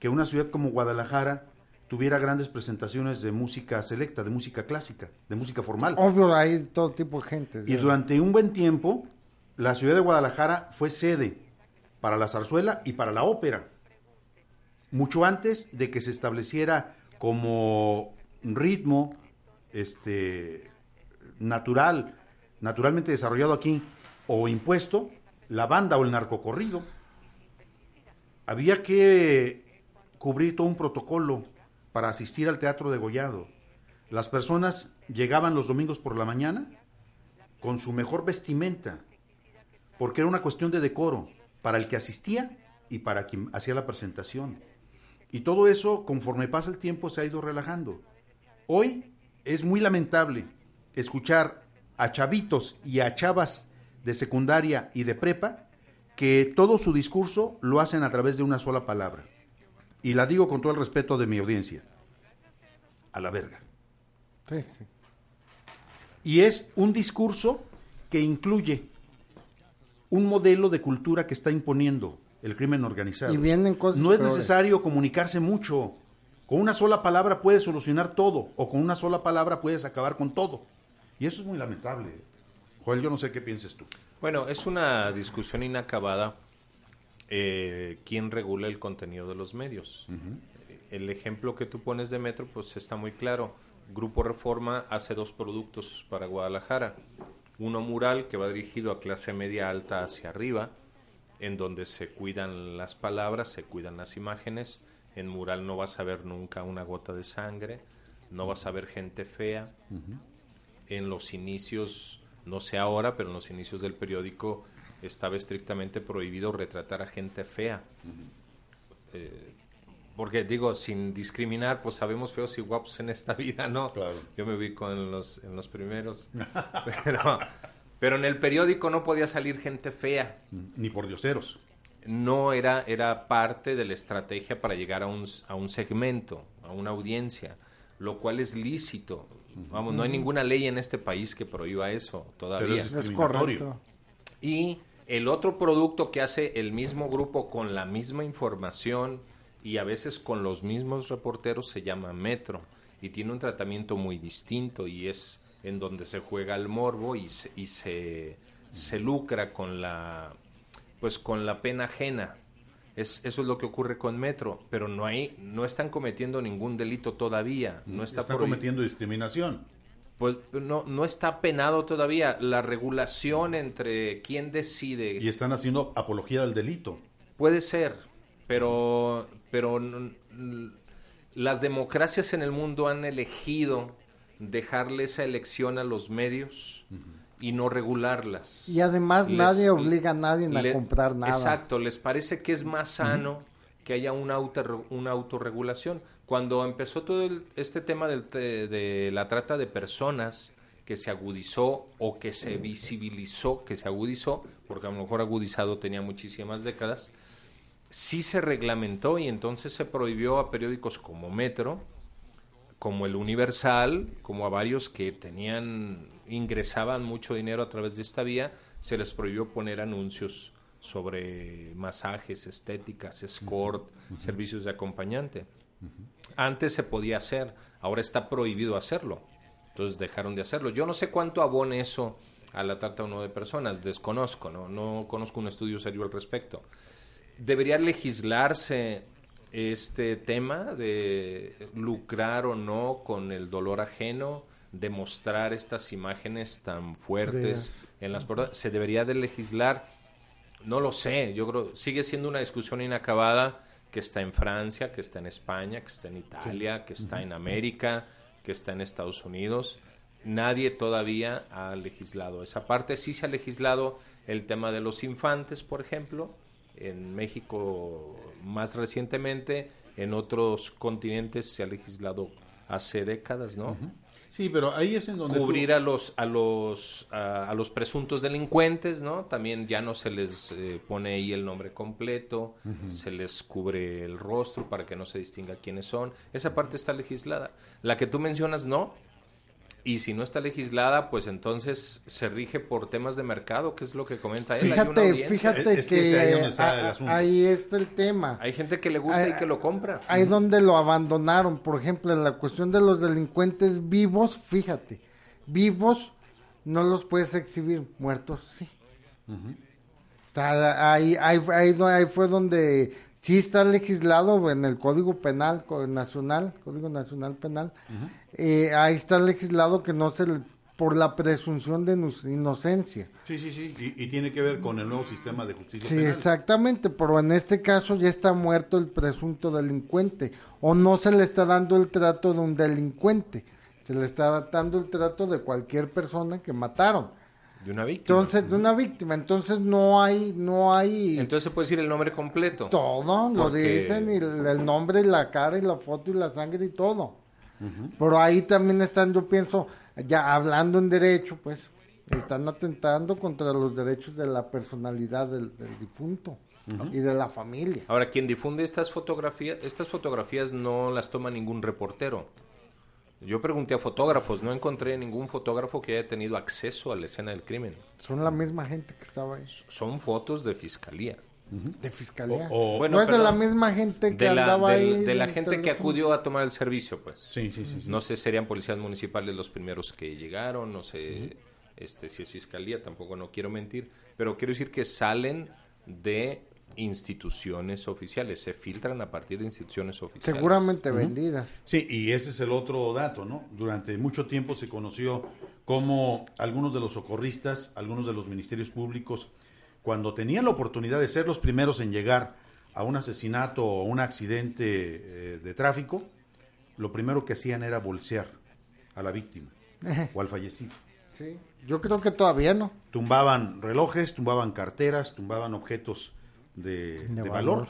que una ciudad como Guadalajara tuviera grandes presentaciones de música selecta, de música clásica, de música formal. Obvio, hay todo tipo de gente. Y durante un buen tiempo, la ciudad de Guadalajara fue sede para la zarzuela y para la ópera. Mucho antes de que se estableciera como ritmo este, natural, naturalmente desarrollado aquí o impuesto la banda o el narcocorrido. Había que cubrir todo un protocolo para asistir al teatro de Gollado. Las personas llegaban los domingos por la mañana con su mejor vestimenta, porque era una cuestión de decoro para el que asistía y para quien hacía la presentación. Y todo eso, conforme pasa el tiempo, se ha ido relajando. Hoy es muy lamentable escuchar a chavitos y a chavas de secundaria y de prepa que todo su discurso lo hacen a través de una sola palabra. y la digo con todo el respeto de mi audiencia, a la verga. Sí, sí. Y es un discurso que incluye un modelo de cultura que está imponiendo el crimen organizado. Y vienen cosas no es peores. necesario comunicarse mucho. Con una sola palabra puedes solucionar todo, o con una sola palabra puedes acabar con todo. Y eso es muy lamentable. Joel, yo no sé qué pienses tú. Bueno, es una discusión inacabada eh, quién regula el contenido de los medios. El ejemplo que tú pones de Metro, pues está muy claro. Grupo Reforma hace dos productos para Guadalajara. Uno mural que va dirigido a clase media alta hacia arriba, en donde se cuidan las palabras, se cuidan las imágenes. En mural no vas a ver nunca una gota de sangre, no vas a ver gente fea. En los inicios, no sé ahora, pero en los inicios del periódico estaba estrictamente prohibido retratar a gente fea. Eh, porque digo, sin discriminar, pues sabemos feos y guapos en esta vida, ¿no? Claro. Yo me ubico en los, en los primeros. pero, pero en el periódico no podía salir gente fea. Ni por dioseros. No era, era parte de la estrategia para llegar a un, a un segmento, a una audiencia, lo cual es lícito. Vamos, no hay ninguna ley en este país que prohíba eso todavía. Pero es Es discriminatorio. correcto. Y el otro producto que hace el mismo grupo con la misma información y a veces con los mismos reporteros se llama Metro y tiene un tratamiento muy distinto y es en donde se juega el morbo y se, y se, se lucra con la pues con la pena ajena. Es, eso es lo que ocurre con Metro, pero no hay, no están cometiendo ningún delito todavía, no está, Está prohi- cometiendo discriminación. pues no, no está penado todavía. La regulación entre quién decide Y están haciendo apología del delito. puede ser, pero, pero las democracias en el mundo han elegido dejarle esa elección a los medios y no regularlas. Y además Les- nadie obliga a nadie a comprar nada. Exacto, les parece que es más sano que haya una, autorre- una autorregulación. Cuando empezó todo el- este tema del te- de la trata de personas que se agudizó o que se visibilizó, que se agudizó, porque a lo mejor agudizado tenía muchísimas décadas, sí se reglamentó y entonces se prohibió a periódicos como Metro, como el Universal, como a varios que tenían, ingresaban mucho dinero a través de esta vía, se les prohibió poner anuncios sobre masajes, estéticas, escort, servicios de acompañante. Antes se podía hacer, ahora está prohibido hacerlo. Entonces dejaron de hacerlo. Yo no sé cuánto abone eso a la trata o no de personas, desconozco, no, no conozco un estudio serio al respecto. ¿Debería legislarse este tema de lucrar o no con el dolor ajeno, de mostrar estas imágenes tan fuertes en las portadas? ¿Se debería de legislar? No lo sé, yo creo, sigue siendo una discusión inacabada que está en Francia, que está en España, que está en Italia, que está en América, que está en Estados Unidos. Nadie todavía ha legislado esa parte. Sí se ha legislado el tema de los infantes, por ejemplo, en México más recientemente, en otros continentes se ha legislado hace décadas, ¿no? Sí, pero ahí es en donde tú- cubrir a los a los a, a los presuntos delincuentes, ¿no? También ya no se les eh, pone ahí el nombre completo, se les cubre el rostro para que no se distinga quiénes son. Esa parte está legislada. La que tú mencionas no. Y si no está legislada, pues entonces se rige por temas de mercado, que es lo que comenta él. Hay una Fíjate, fíjate Es- es que ahí donde está a- el a- asunto. ahí está el tema. Hay gente que le gusta y que lo compra. Ahí donde lo abandonaron, por ejemplo, en la cuestión de los delincuentes vivos, fíjate, vivos no los puedes exhibir, muertos sí. O sea, ahí, ahí, fue- ahí do- ahí fue donde sí está legislado en el Código Penal Nacional, Código Nacional Penal, eh, ahí está legislado que no se le, por la presunción de inocencia. Sí, sí, sí. Y, y tiene que ver con el nuevo sistema de justicia Sí, penal. exactamente, pero en este caso ya está muerto el presunto delincuente o no se le está dando el trato de un delincuente, se le está dando el trato de cualquier persona que mataron. De una víctima. Entonces, de una víctima, entonces no hay, no hay Entonces se puede decir el nombre completo. todo, lo Porque- dicen, y el, el nombre y la cara y la foto y la sangre y todo. Pero ahí también están, yo pienso, ya hablando en derecho, pues, están atentando contra los derechos de la personalidad del, del difunto y de la familia. Ahora, quien difunde estas fotografías, estas fotografías no las toma ningún reportero. Yo pregunté a fotógrafos, no encontré ningún fotógrafo que haya tenido acceso a la escena del crimen. Son la misma gente que estaba ahí. Son fotos de fiscalía. De fiscalía. O- o- Bueno, no es de la misma gente que de la, andaba del- ahí. de la gente que acudió a tomar el servicio, pues. Sí, sí, sí. sí. No sé, serían policías municipales los primeros que llegaron, no sé este, si es fiscalía, tampoco no quiero mentir, pero quiero decir que salen de instituciones oficiales, se filtran a partir de instituciones oficiales. Seguramente vendidas. Sí, y ese es el otro dato, ¿no? Durante mucho tiempo se conoció cómo algunos de los socorristas, algunos de los ministerios públicos, cuando tenían la oportunidad de ser los primeros en llegar a un asesinato o un accidente eh, de tráfico, lo primero que hacían era bolsear a la víctima o al fallecido. Sí. Yo creo que todavía no. Tumbaban relojes, tumbaban carteras, tumbaban objetos de, De de valor, valor.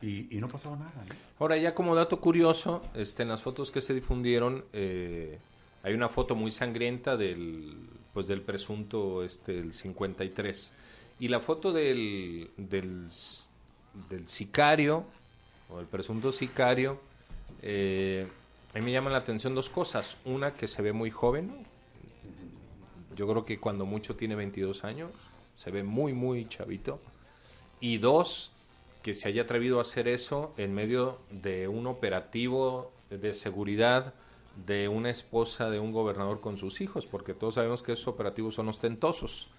y, y no pasaba nada. ¿no? Ahora ya como dato curioso, este, en las fotos que se difundieron eh, hay una foto muy sangrienta del pues del presunto este el 53 y la foto del del, sicario o el presunto sicario eh, a mí me llaman la atención dos cosas. Una que se ve muy joven. Yo creo que cuando mucho tiene 22 años se ve muy muy chavito. Y dos, que se haya atrevido a hacer eso en medio de un operativo de seguridad de una esposa de un gobernador con sus hijos, porque todos sabemos que esos operativos son ostentosos.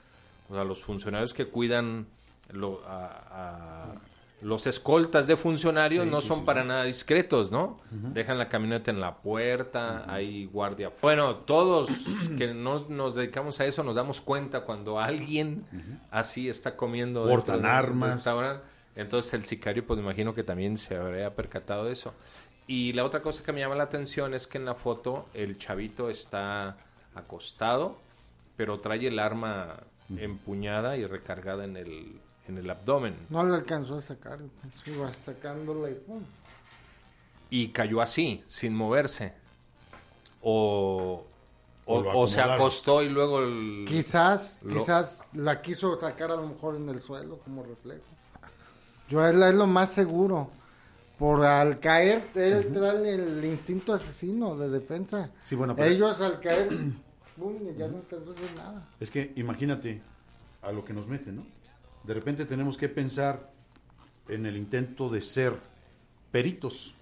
O sea, los funcionarios que cuidan lo- a, a- los escoltas de funcionarios no son para nada discretos, ¿no? Dejan la camioneta en la puerta, hay guardia. Bueno, todos que nos, nos dedicamos a eso nos damos cuenta cuando alguien así está comiendo Portan armas. Entonces el sicario, pues me imagino que también se habría percatado de eso. Y la otra cosa que me llama la atención es que en la foto el chavito está acostado, pero trae el arma empuñada y recargada en el, en el abdomen. No le alcanzó a sacar. iba sacándola y pum. Y cayó así, sin moverse. O, o, O lo o se acostó y luego... el- Quizás, Lo- quizás la quiso sacar a lo mejor en el suelo como reflejo. Yo es, la- es lo más seguro. Por al caer, él trae el instinto asesino de defensa. Sí, bueno, pero- Ellos al caer, y ya no alcanzó a hacer nada. Es que imagínate a lo que nos meten, ¿no? De repente tenemos que pensar en el intento de ser peritos.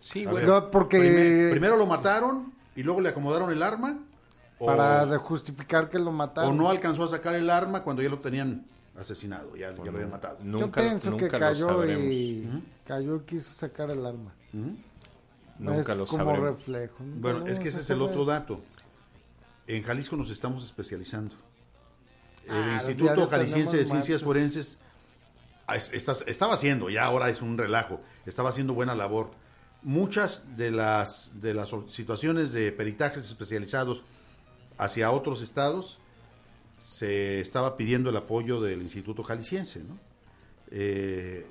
Sí, A bueno. ver, No, porque- prime- primero lo mataron y luego le acomodaron el arma. O, Para de justificar que lo o mataron. no alcanzó a sacar el arma cuando ya lo tenían asesinado, ya, ya lo habían matado. Yo Nunca, pienso nunca que cayó y cayó y quiso sacar el arma. Nunca es lo como sabremos. reflejo. Nunca Bueno, es que ese es el otro dato. En Jalisco nos estamos especializando. El Ah, Instituto Jalisciense de Ciencias. Forenses ah, estaba haciendo, ya ahora es un relajo, estaba haciendo buena labor. Muchas de las, de las situaciones de peritajes especializados hacia otros estados se estaba pidiendo el apoyo del Instituto Jalisciense. ¿no? Eh,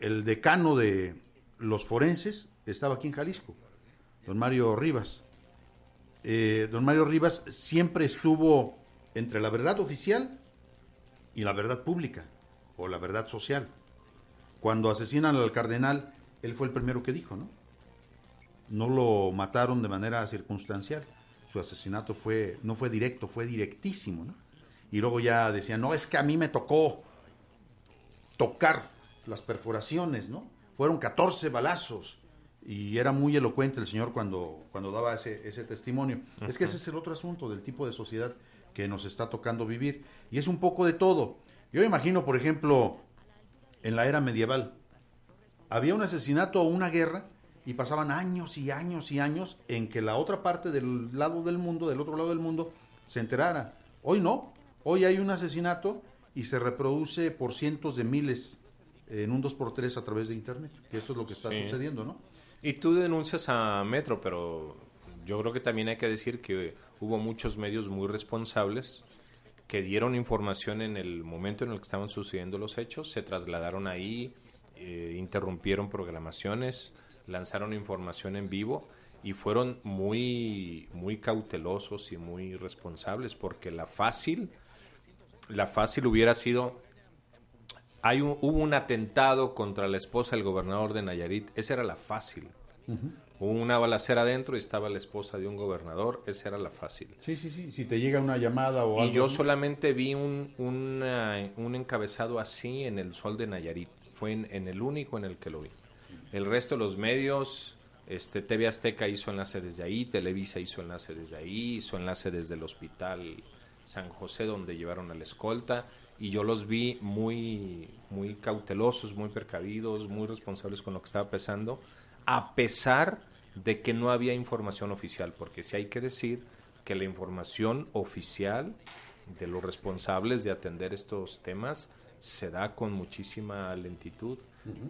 el decano de los forenses estaba aquí en Jalisco, don Mario Rivas. Eh, don Mario Rivas siempre estuvo entre la verdad oficial y la verdad pública o la verdad social. Cuando asesinan al cardenal, él fue el primero que dijo, ¿no? No lo mataron de manera circunstancial. Su asesinato fue no fue directo, fue directísimo, ¿no? Y luego ya decían, "No, es que a mí me tocó tocar las perforaciones, ¿no? Fueron 14 balazos y era muy elocuente el señor cuando, cuando daba ese, ese testimonio. Es que ese es el otro asunto del tipo de sociedad que nos está tocando vivir. Y es un poco de todo. Yo imagino, por ejemplo, en la era medieval, había un asesinato o una guerra y pasaban años y años y años en que la otra parte del lado del mundo, del otro lado del mundo, se enterara. Hoy no. Hoy hay un asesinato y se reproduce por cientos de miles en un 2x3 a través de Internet. Que eso es lo que está Sí. sucediendo, ¿no? Y tú denuncias a Metro, pero yo creo que también hay que decir que hubo muchos medios muy responsables que dieron información en el momento en el que estaban sucediendo los hechos, se trasladaron ahí, eh, interrumpieron programaciones, lanzaron información en vivo y fueron muy, muy cautelosos y muy responsables porque la fácil, la fácil hubiera sido, hay un, hubo un atentado contra la esposa del gobernador de Nayarit, esa era la fácil. Hubo una balacera adentro y estaba la esposa de un gobernador, esa era la fácil. Sí, sí, sí. Si te llega una llamada o Y algo. yo solamente vi un, una- un encabezado así en el Sol de Nayarit. Fue en, en el único en el que lo vi. El resto de los medios, este, TV Azteca hizo enlace desde ahí, Televisa hizo enlace desde ahí, hizo enlace desde el hospital San José donde llevaron a la escolta y yo los vi muy, muy cautelosos, muy precavidos, muy responsables con lo que estaba pasando, a pesar de que no había información oficial, porque sí hay que decir que la información oficial de los responsables de atender estos temas se da con muchísima lentitud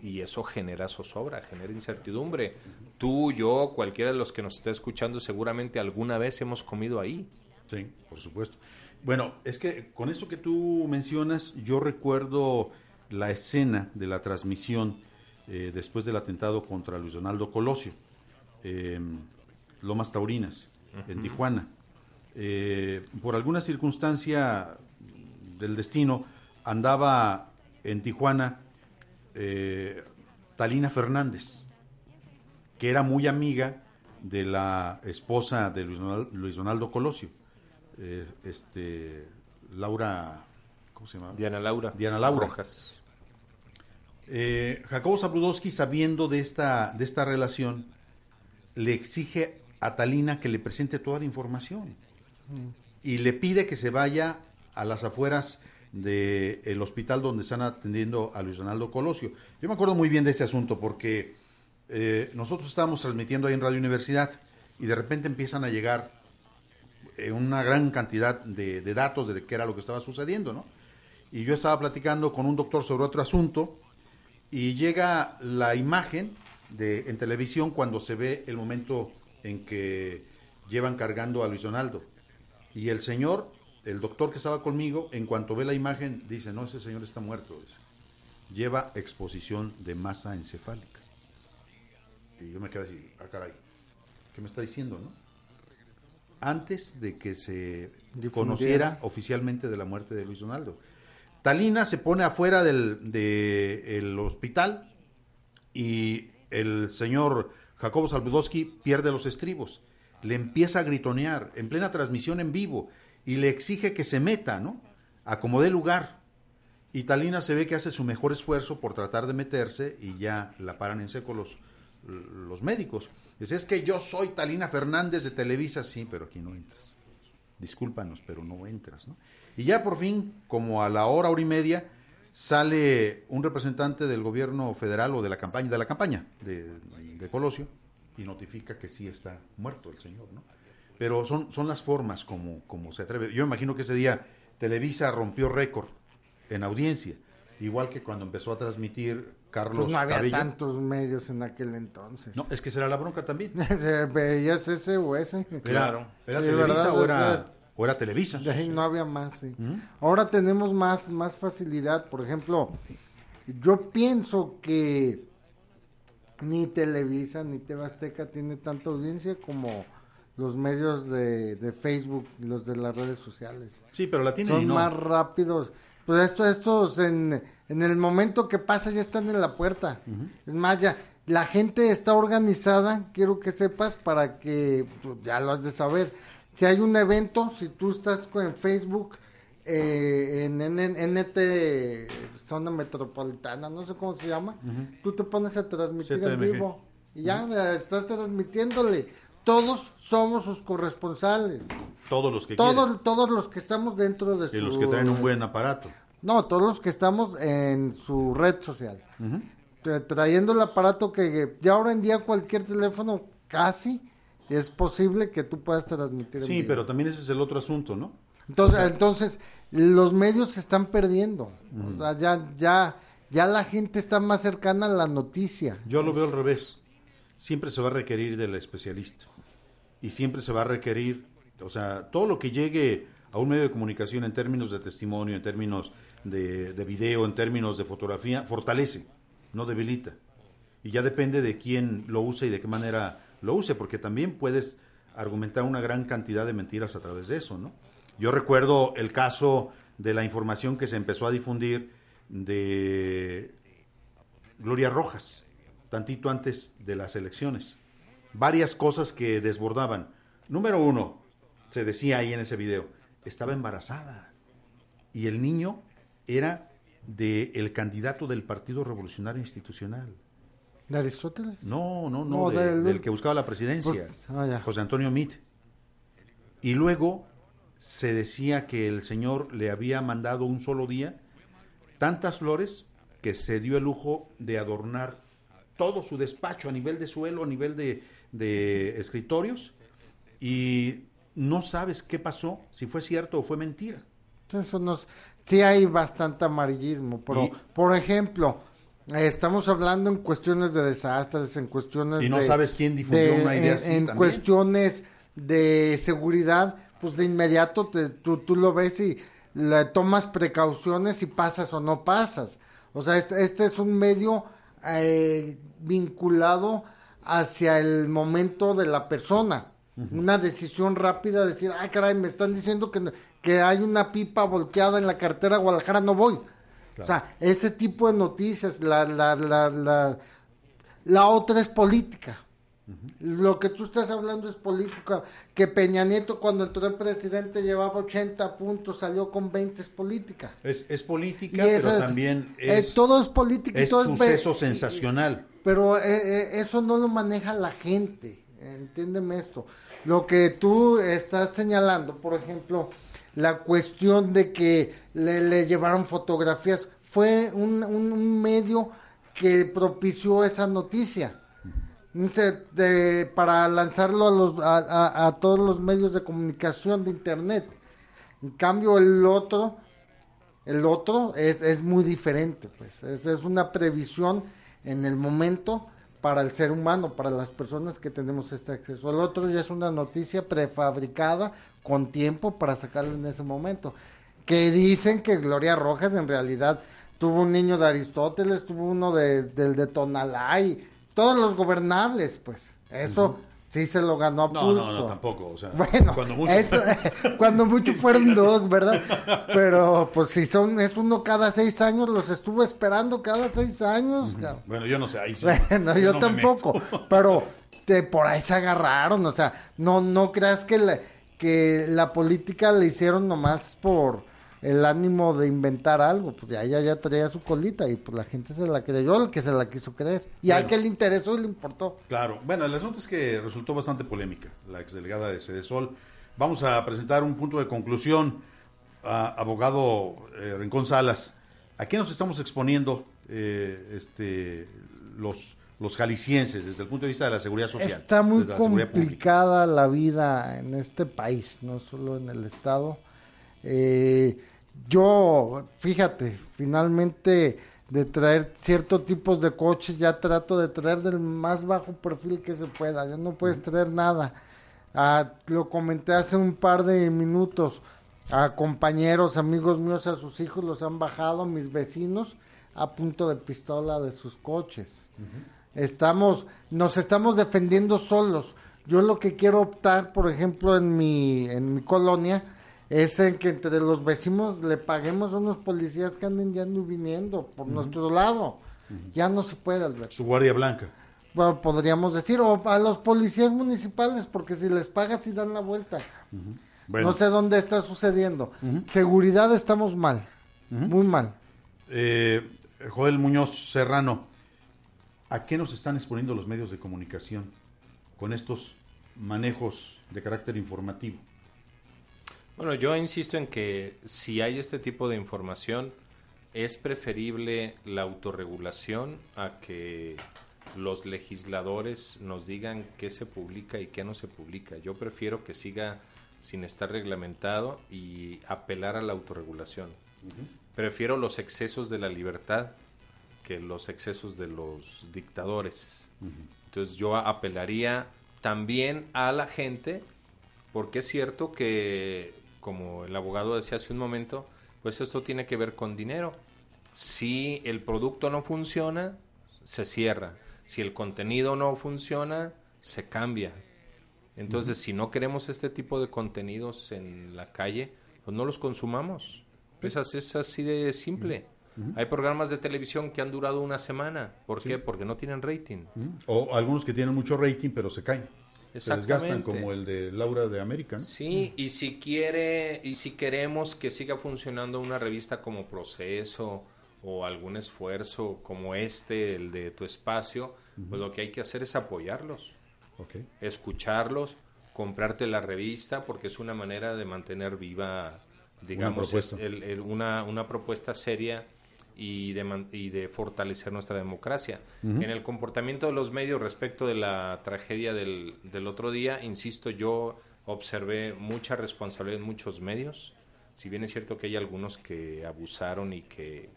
y eso genera zozobra, genera incertidumbre. Tú, yo, cualquiera de los que nos esté escuchando, seguramente alguna vez hemos comido ahí. Sí, por supuesto. Bueno, es que con esto que tú mencionas, yo recuerdo la escena de la transmisión eh, después del atentado contra Luis Donaldo Colosio, eh, Lomas Taurinas, en Tijuana. Eh, por alguna circunstancia del destino, andaba en Tijuana eh, Talina Fernández, que era muy amiga de la esposa de Luis Donal- Luis Donaldo Colosio, eh, este, Laura, ¿cómo se llama? Diana Laura. Diana Laura. Rojas. Eh, Jacobo Zabludowski, sabiendo de esta, de esta relación, le exige a Talina que le presente toda la información y le pide que se vaya a las afueras del hospital donde están atendiendo a Luis Donaldo Colosio. Yo me acuerdo muy bien de ese asunto porque eh, nosotros estábamos transmitiendo ahí en Radio Universidad y de repente empiezan a llegar una gran cantidad de, de datos de qué era lo que estaba sucediendo, ¿no? Y yo estaba platicando con un doctor sobre otro asunto y llega la imagen de, en televisión cuando se ve el momento en que llevan cargando a Luis Donaldo. Y el señor, el doctor que estaba conmigo, en cuanto ve la imagen, dice, no, ese señor está muerto. dice. Lleva exposición de masa encefálica. Y yo me quedé así, ah, caray, ¿qué me está diciendo, no? Antes de que se Difundiera. conociera oficialmente de la muerte de Luis Donaldo. Talina se pone afuera del de el hospital y el señor Jacobo Salvadowski pierde los estribos. Le empieza a gritonear en plena transmisión en vivo y le exige que se meta, ¿no? Acomode lugar. Y Talina se ve que hace su mejor esfuerzo por tratar de meterse y ya la paran en seco los, los médicos. Dice, es que yo soy Talina Fernández de Televisa, sí, pero aquí no entras. Discúlpanos, pero no entras, ¿no? Y ya por fin, como a la hora, hora y media, sale un representante del gobierno federal o de la campaña, de la campaña de, de Colosio, y notifica que sí está muerto el señor, ¿no? Pero son, son las formas como, como se atreve. Yo imagino que ese día Televisa rompió récord en audiencia, igual que cuando empezó a transmitir Carlos Pues no había Cabello. tantos medios en aquel entonces. No, es que será la bronca también. Veías ese o ese. Era, ¿era Sí, Televisa ¿verdad? o era, Ese- o era Televisa? No había más, sí. Ahora tenemos más, más facilidad. Por ejemplo, yo pienso que ni Televisa ni TV Azteca tiene tanta audiencia como los medios de, de Facebook y los de las redes sociales. Sí, pero la tiene y Son no. más rápidos. Pues esto, estos en, en el momento que pasa ya están en la puerta. Es más, ya la gente está organizada, quiero que sepas, para que pues, ya lo has de saber. Si hay un evento, si tú estás en Facebook, eh, en, en, en NT Zona Metropolitana, no sé cómo se llama, tú te pones a transmitir en vivo y ya estás transmitiéndole. Todos somos sus corresponsales. Todos los que quieren. Todos, todos los que estamos dentro de su... Y los que traen un buen aparato. No, todos los que estamos en su red social. Tra- Trayendo el aparato que ya ahora en día cualquier teléfono casi es posible que tú puedas transmitir en Sí, vivo. pero también ese es el otro asunto, ¿no? Entonces, entonces los medios se están perdiendo. O sea, ya, ya, ya la gente está más cercana a la noticia. Yo lo veo al revés. Siempre se va a requerir del especialista. Y siempre se va a requerir, o sea, todo lo que llegue a un medio de comunicación en términos de testimonio, en términos de, de video, en términos de fotografía, fortalece, no debilita. Y ya depende de quién lo usa y de qué manera lo use, porque también puedes argumentar una gran cantidad de mentiras a través de eso, ¿no? Yo recuerdo el caso de la información que se empezó a difundir de Gloria Rojas, tantito antes de las elecciones. Varias cosas que desbordaban. Número uno, se decía ahí en ese video, estaba embarazada y el niño era del el candidato del Partido Revolucionario Institucional. ¿De Aristóteles? No, no, no, No, de- del- del, que buscaba la presidencia, Pues, ah. José Antonio Mit. Y luego se decía que el señor le había mandado un solo día tantas flores que se dio el lujo de adornar todo su despacho a nivel de suelo, a nivel de, de escritorios, y no sabes qué pasó, si fue cierto o fue mentira. Eso nos, sí hay bastante amarillismo, pero Y- por ejemplo, estamos hablando en cuestiones de desastres, en cuestiones Y no de- sabes quién difundió de- una idea en, así en cuestiones de seguridad, pues de inmediato te- tú, tú lo ves y le tomas precauciones y pasas o no pasas. O sea, este, este es un medio eh, vinculado hacia el momento de la persona. Una decisión rápida, decir, ah, caray, me están diciendo que, que hay una pipa volteada en la carretera Guadalajara, no voy. O sea, ese tipo de noticias, la, la, la, la, la otra es política. Lo que tú estás hablando es política. Que Peña Nieto cuando entró el presidente llevaba 80 puntos, salió con 20 es política. Es, es política, pero es- también eh, es, todo es política y es todo suceso sensacional. Pero eh, eh, eso no lo maneja la gente, entiéndeme esto. Lo que tú estás señalando, por ejemplo, la cuestión de que le, le llevaron fotografías, fue un, un- medio que propició esa noticia. Para lanzarlo a, los, a todos los medios de comunicación de internet. En cambio, el otro, el otro es, es muy diferente, pues. Es, es una previsión en el momento para el ser humano, para las personas que tenemos este acceso. El otro ya es una noticia prefabricada con tiempo para sacarlo en ese momento. Que dicen que Gloria Rojas en realidad tuvo un niño de Aristóteles, tuvo uno de, del de Tonalá y todos los gobernables, pues. Eso sí se lo ganó a No, pulso. no, no, tampoco. O sea, Bueno, cuando mucho. eso, cuando mucho fueron dos, ¿verdad? Pero pues si son, es uno cada seis años, los estuve esperando cada seis años. Bueno, yo no sé. Ahí sí, Bueno, no yo tampoco, pero te, por ahí se agarraron, o sea, no, no creas que la, que la política le hicieron nomás por el ánimo de inventar algo, pues ya, ya, ya traía su colita y pues la gente se la creyó, el que se la quiso creer, y al que le interesó y le importó. Claro. Bueno, el asunto es que resultó bastante polémica la exdelegada de Cedesol. Vamos a presentar un punto de conclusión. a abogado eh, Rincón Salas, ¿a qué nos estamos exponiendo eh, este, los, los jaliscienses desde el punto de vista de la seguridad social? Está muy la complicada la vida en este país, no solo en el estado. Eh, yo, fíjate, finalmente de traer ciertos tipos de coches, ya trato de traer del más bajo perfil que se pueda, ya no puedes traer nada. Ah, lo comenté hace un par de minutos, a compañeros, amigos míos, a sus hijos los han bajado, mis vecinos, a punto de pistola de sus coches. Estamos, nos estamos defendiendo solos. Yo lo que quiero optar, por ejemplo, en mi, en mi colonia, es en que entre los vecinos le paguemos a unos policías que anden ya y viniendo por nuestro lado. Ya no se puede, Alberto. Su guardia blanca. Bueno, podríamos decir, o a los policías municipales, porque si les pagas y dan la vuelta. Bueno, No sé dónde está sucediendo. Seguridad estamos mal, muy mal. eh, Joel Muñoz Serrano, ¿a qué nos están exponiendo los medios de comunicación con estos manejos de carácter informativo? Bueno, yo insisto en que si hay este tipo de información, es preferible la autorregulación a que los legisladores nos digan qué se publica y qué no se publica. Yo prefiero que siga sin estar reglamentado y apelar a la autorregulación. Prefiero los excesos de la libertad que los excesos de los dictadores. Entonces yo apelaría también a la gente, porque es cierto que, como el abogado decía hace un momento, pues esto tiene que ver con dinero. Si el producto no funciona, se cierra. Si el contenido no funciona, se cambia. Entonces, si no queremos este tipo de contenidos en la calle, pues no los consumamos. Es, as- es así de simple. Hay programas de televisión que han durado una semana. ¿Por qué? Porque no tienen rating. O algunos que tienen mucho rating, pero se caen. Se desgastan, como el de Laura de América. ¿no? Sí, y si quiere, y si queremos que siga funcionando una revista como Proceso o algún esfuerzo como este, el de tu espacio, pues lo que hay que hacer es apoyarlos, escucharlos, comprarte la revista, porque es una manera de mantener viva, digamos, propuesta. es el- el- una, una propuesta seria y de, y de fortalecer nuestra democracia. En el comportamiento de los medios respecto de la tragedia del, del otro día, insisto, yo observé mucha responsabilidad en muchos medios. Si bien es cierto que hay algunos que abusaron y que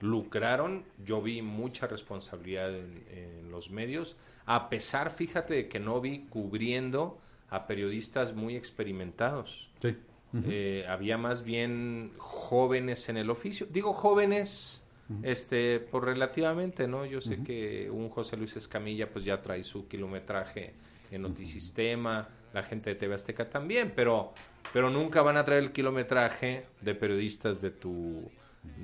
lucraron, yo vi mucha responsabilidad en, en los medios, a pesar, fíjate, de que no vi cubriendo a periodistas muy experimentados. Sí. Eh, había más bien jóvenes en el oficio. Digo jóvenes, este, por relativamente, ¿no? Yo sé que un José Luis Escamilla pues ya trae su kilometraje en Notisistema, la gente de TV Azteca también, pero, pero nunca van a traer el kilometraje de periodistas de tu,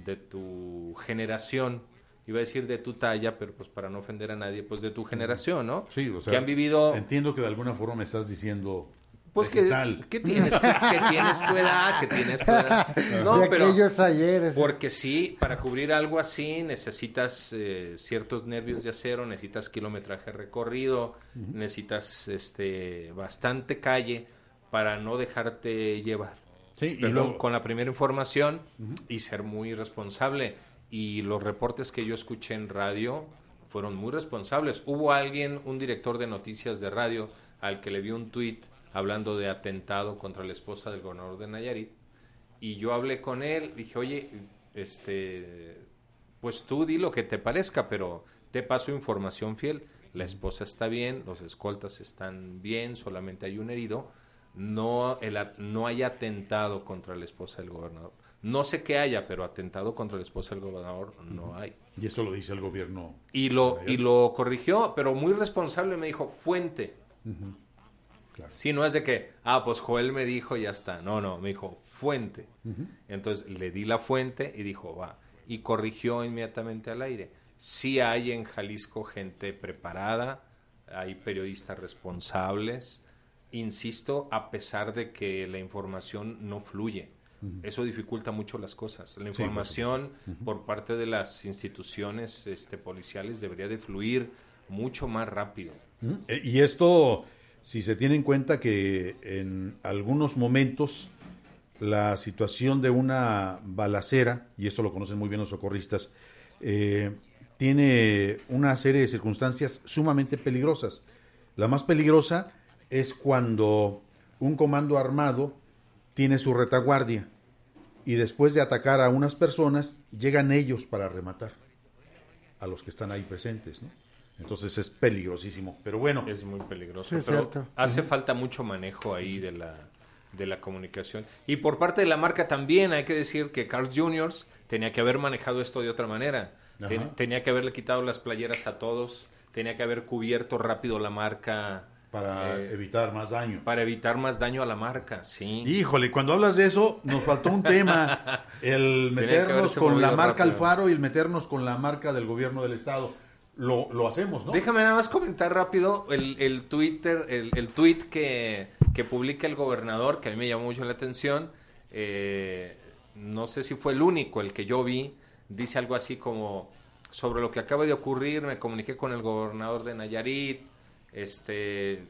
de tu generación. Iba a decir de tu talla, pero pues para no ofender a nadie, pues de tu generación, ¿no? Sí, o sea, que han vivido Entiendo que de alguna forma me estás diciendo. Pues que, que tienes, que tienes tu edad, que tienes tu edad. No, de pero aquellos ayeres. porque sí, para cubrir algo así necesitas eh, ciertos nervios de acero, necesitas kilometraje recorrido, necesitas este bastante calle para no dejarte llevar. Sí, y luego- con la primera información y ser muy responsable. Y los reportes que yo escuché en radio fueron muy responsables. Hubo alguien, un director de noticias de radio, al que le vi un tuit hablando de atentado contra la esposa del gobernador de Nayarit. Y yo hablé con él, dije, oye, este, pues tú di lo que te parezca, pero te paso información fiel. La esposa está bien, los escoltas están bien, solamente hay un herido. No, el, no hay atentado contra la esposa del gobernador. No sé qué haya, pero atentado contra la esposa del gobernador no hay. Y eso lo dice el gobierno. Y lo, y lo corrigió, pero muy responsable me dijo, fuente. Claro. Sí, no es de que, ah, pues Joel me dijo y ya está. No, no, me dijo, fuente. Entonces le di la fuente y dijo, va. Y corrigió inmediatamente al aire. Sí hay en Jalisco gente preparada, hay periodistas responsables. Insisto, a pesar de que la información no fluye. Eso dificulta mucho las cosas. La por información por parte de las instituciones este, policiales debería de fluir mucho más rápido. Eh, Y esto, si se tiene en cuenta que en algunos momentos la situación de una balacera, y esto lo conocen muy bien los socorristas, eh, tiene una serie de circunstancias sumamente peligrosas. La más peligrosa es cuando un comando armado tiene su retaguardia y después de atacar a unas personas, llegan ellos para rematar a los que están ahí presentes, ¿no? Entonces es peligrosísimo. Pero bueno, Es muy peligroso. Es pero cierto. hace falta mucho manejo ahí de la, de la comunicación. Y por parte de la marca también hay que decir que Carl Jr. tenía que haber manejado esto de otra manera. Ten- tenía que haberle quitado las playeras a todos. Tenía que haber cubierto rápido la marca para eh, evitar más daño. para evitar más daño a la marca. Sí. Híjole, cuando hablas de eso, nos faltó un tema, el meternos con la marca rápido. Alfaro y el meternos con la marca del gobierno del estado. Lo, hacemos, ¿no? Déjame nada más comentar rápido el, el Twitter, el, el tweet que, que publica el gobernador, que a mí me llamó mucho la atención. eh, no sé si fue el único, el que yo vi, dice algo así como sobre lo que acaba de ocurrir, me comuniqué con el gobernador de Nayarit, este,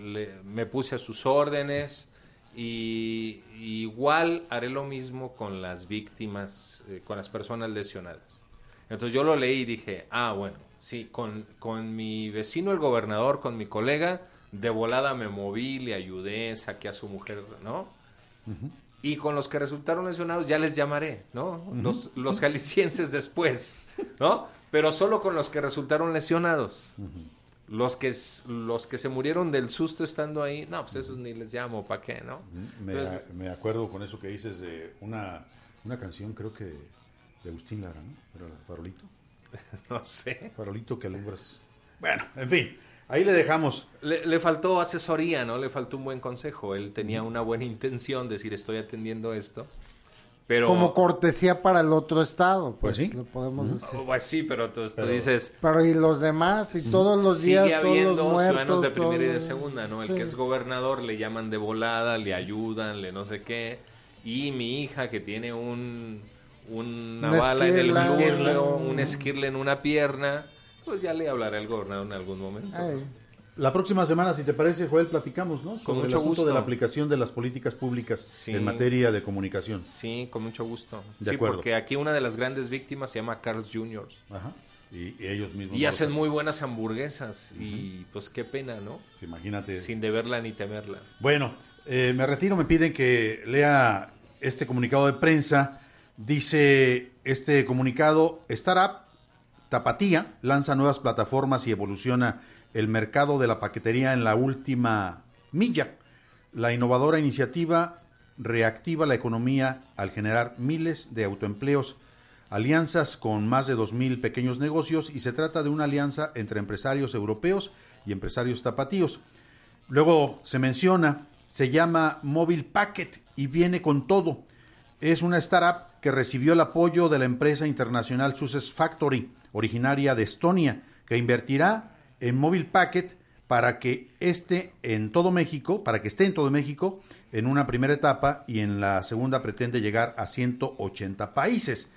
le- me puse a sus órdenes y y igual haré lo mismo con las víctimas, eh, con las personas lesionadas. Entonces yo lo leí y dije, ah, bueno, sí, con, con mi vecino el gobernador, con mi colega, de volada me moví, le ayudé, saqué a su mujer, ¿no? Y con los que resultaron lesionados ya les llamaré, ¿no? los, los jaliscienses después, ¿no? Pero solo con los que resultaron lesionados. Los que, los que se murieron del susto estando ahí, no, pues esos ni les llamo, ¿para qué, no? Me, Entonces, me acuerdo con eso que dices de una, una canción, creo que de Agustín Lara, ¿no? Era Farolito. no sé. Farolito que alumbras. Bueno, en fin. Ahí le dejamos. Le, le, faltó asesoría, ¿no? Le faltó un buen consejo. Él tenía una buena intención, decir, estoy atendiendo esto. Pero... Como cortesía para el otro estado, pues, Pues sí. Lo podemos decir. Oh, pues sí, pero tú, tú dices... Pero y los demás, y todos los Sigue días, todos habiendo los muertos. ciudadanos de primera y de todos- segunda, ¿no? El Sí. que es gobernador le llaman de volada, le ayudan, le no sé qué. Y mi hija que tiene un, una Una bala en el muslo, un esquirle en una pierna, pues ya le hablará el gobernador en algún momento. Ay, La próxima semana, si te parece, Joel, platicamos, ¿no? Sobre mucho el asunto gusto. de la aplicación de las políticas públicas Sí. en materia de comunicación. Sí, con mucho gusto. De sí, acuerdo. porque aquí una de las grandes víctimas se llama Carl's Jr. Ajá. Y, y ellos mismos. Y no hacen muy buenas hamburguesas. Y pues qué pena, ¿no? Imagínate. Sin deberla ni temerla. Bueno, eh, me retiro, me piden que lea este comunicado de prensa. Dice este comunicado, Startup Tapatía lanza nuevas plataformas y evoluciona el mercado de la paquetería en la última milla. La innovadora iniciativa reactiva la economía al generar miles de autoempleos, alianzas con más de 2.000 pequeños negocios y se trata de una alianza entre empresarios europeos y empresarios tapatíos. Luego se menciona, se llama Mobile Packet y viene con todo. Es una startup que recibió el apoyo de la empresa internacional Success Factory, originaria de Estonia, que invertirá en Mobile Packet para que esté en todo México, para que esté en todo México en una primera etapa y en la segunda pretende llegar a 180 países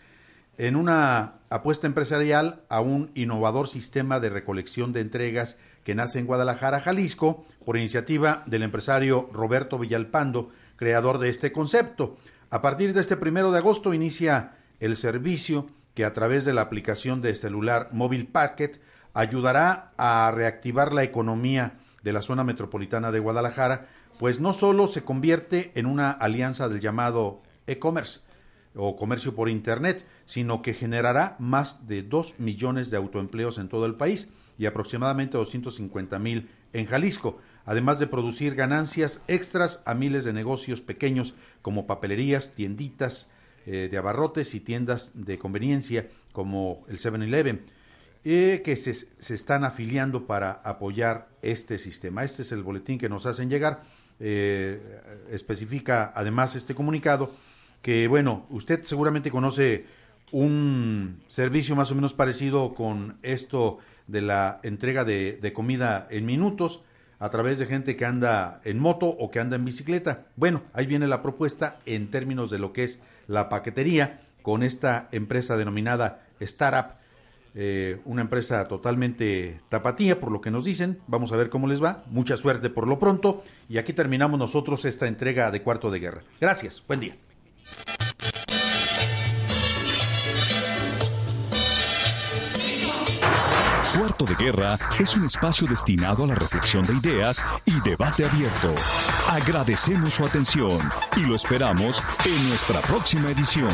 en una apuesta empresarial a un innovador sistema de recolección de entregas que nace en Guadalajara, Jalisco, por iniciativa del empresario Roberto Villalpando, creador de este concepto. A partir de este primero de agosto inicia el servicio que a través de la aplicación de celular Mobile Packet ayudará a reactivar la economía de la zona metropolitana de Guadalajara, pues no solo se convierte en una alianza del llamado e-commerce, o comercio por Internet, sino que generará más de 2 millones de autoempleos en todo el país y aproximadamente 250 mil en Jalisco, además de producir ganancias extras a miles de negocios pequeños como papelerías, tienditas eh, de abarrotes y tiendas de conveniencia como el 7-Eleven, eh, que se, se están afiliando para apoyar este sistema. Este es el boletín que nos hacen llegar. Eh, especifica además este comunicado que, bueno, usted seguramente conoce un servicio más o menos parecido con esto de la entrega de, de comida en minutos a través de gente que anda en moto o que anda en bicicleta. Bueno, ahí viene la propuesta en términos de lo que es la paquetería con esta empresa denominada Startup, eh, una empresa totalmente tapatía por lo que nos dicen. Vamos a ver cómo les va. Mucha suerte por lo pronto. Y aquí terminamos nosotros esta entrega de Cuarto de Guerra. Gracias. Buen día. De Guerra es un espacio destinado a la reflexión de ideas y debate abierto. Agradecemos su atención y lo esperamos en nuestra próxima edición.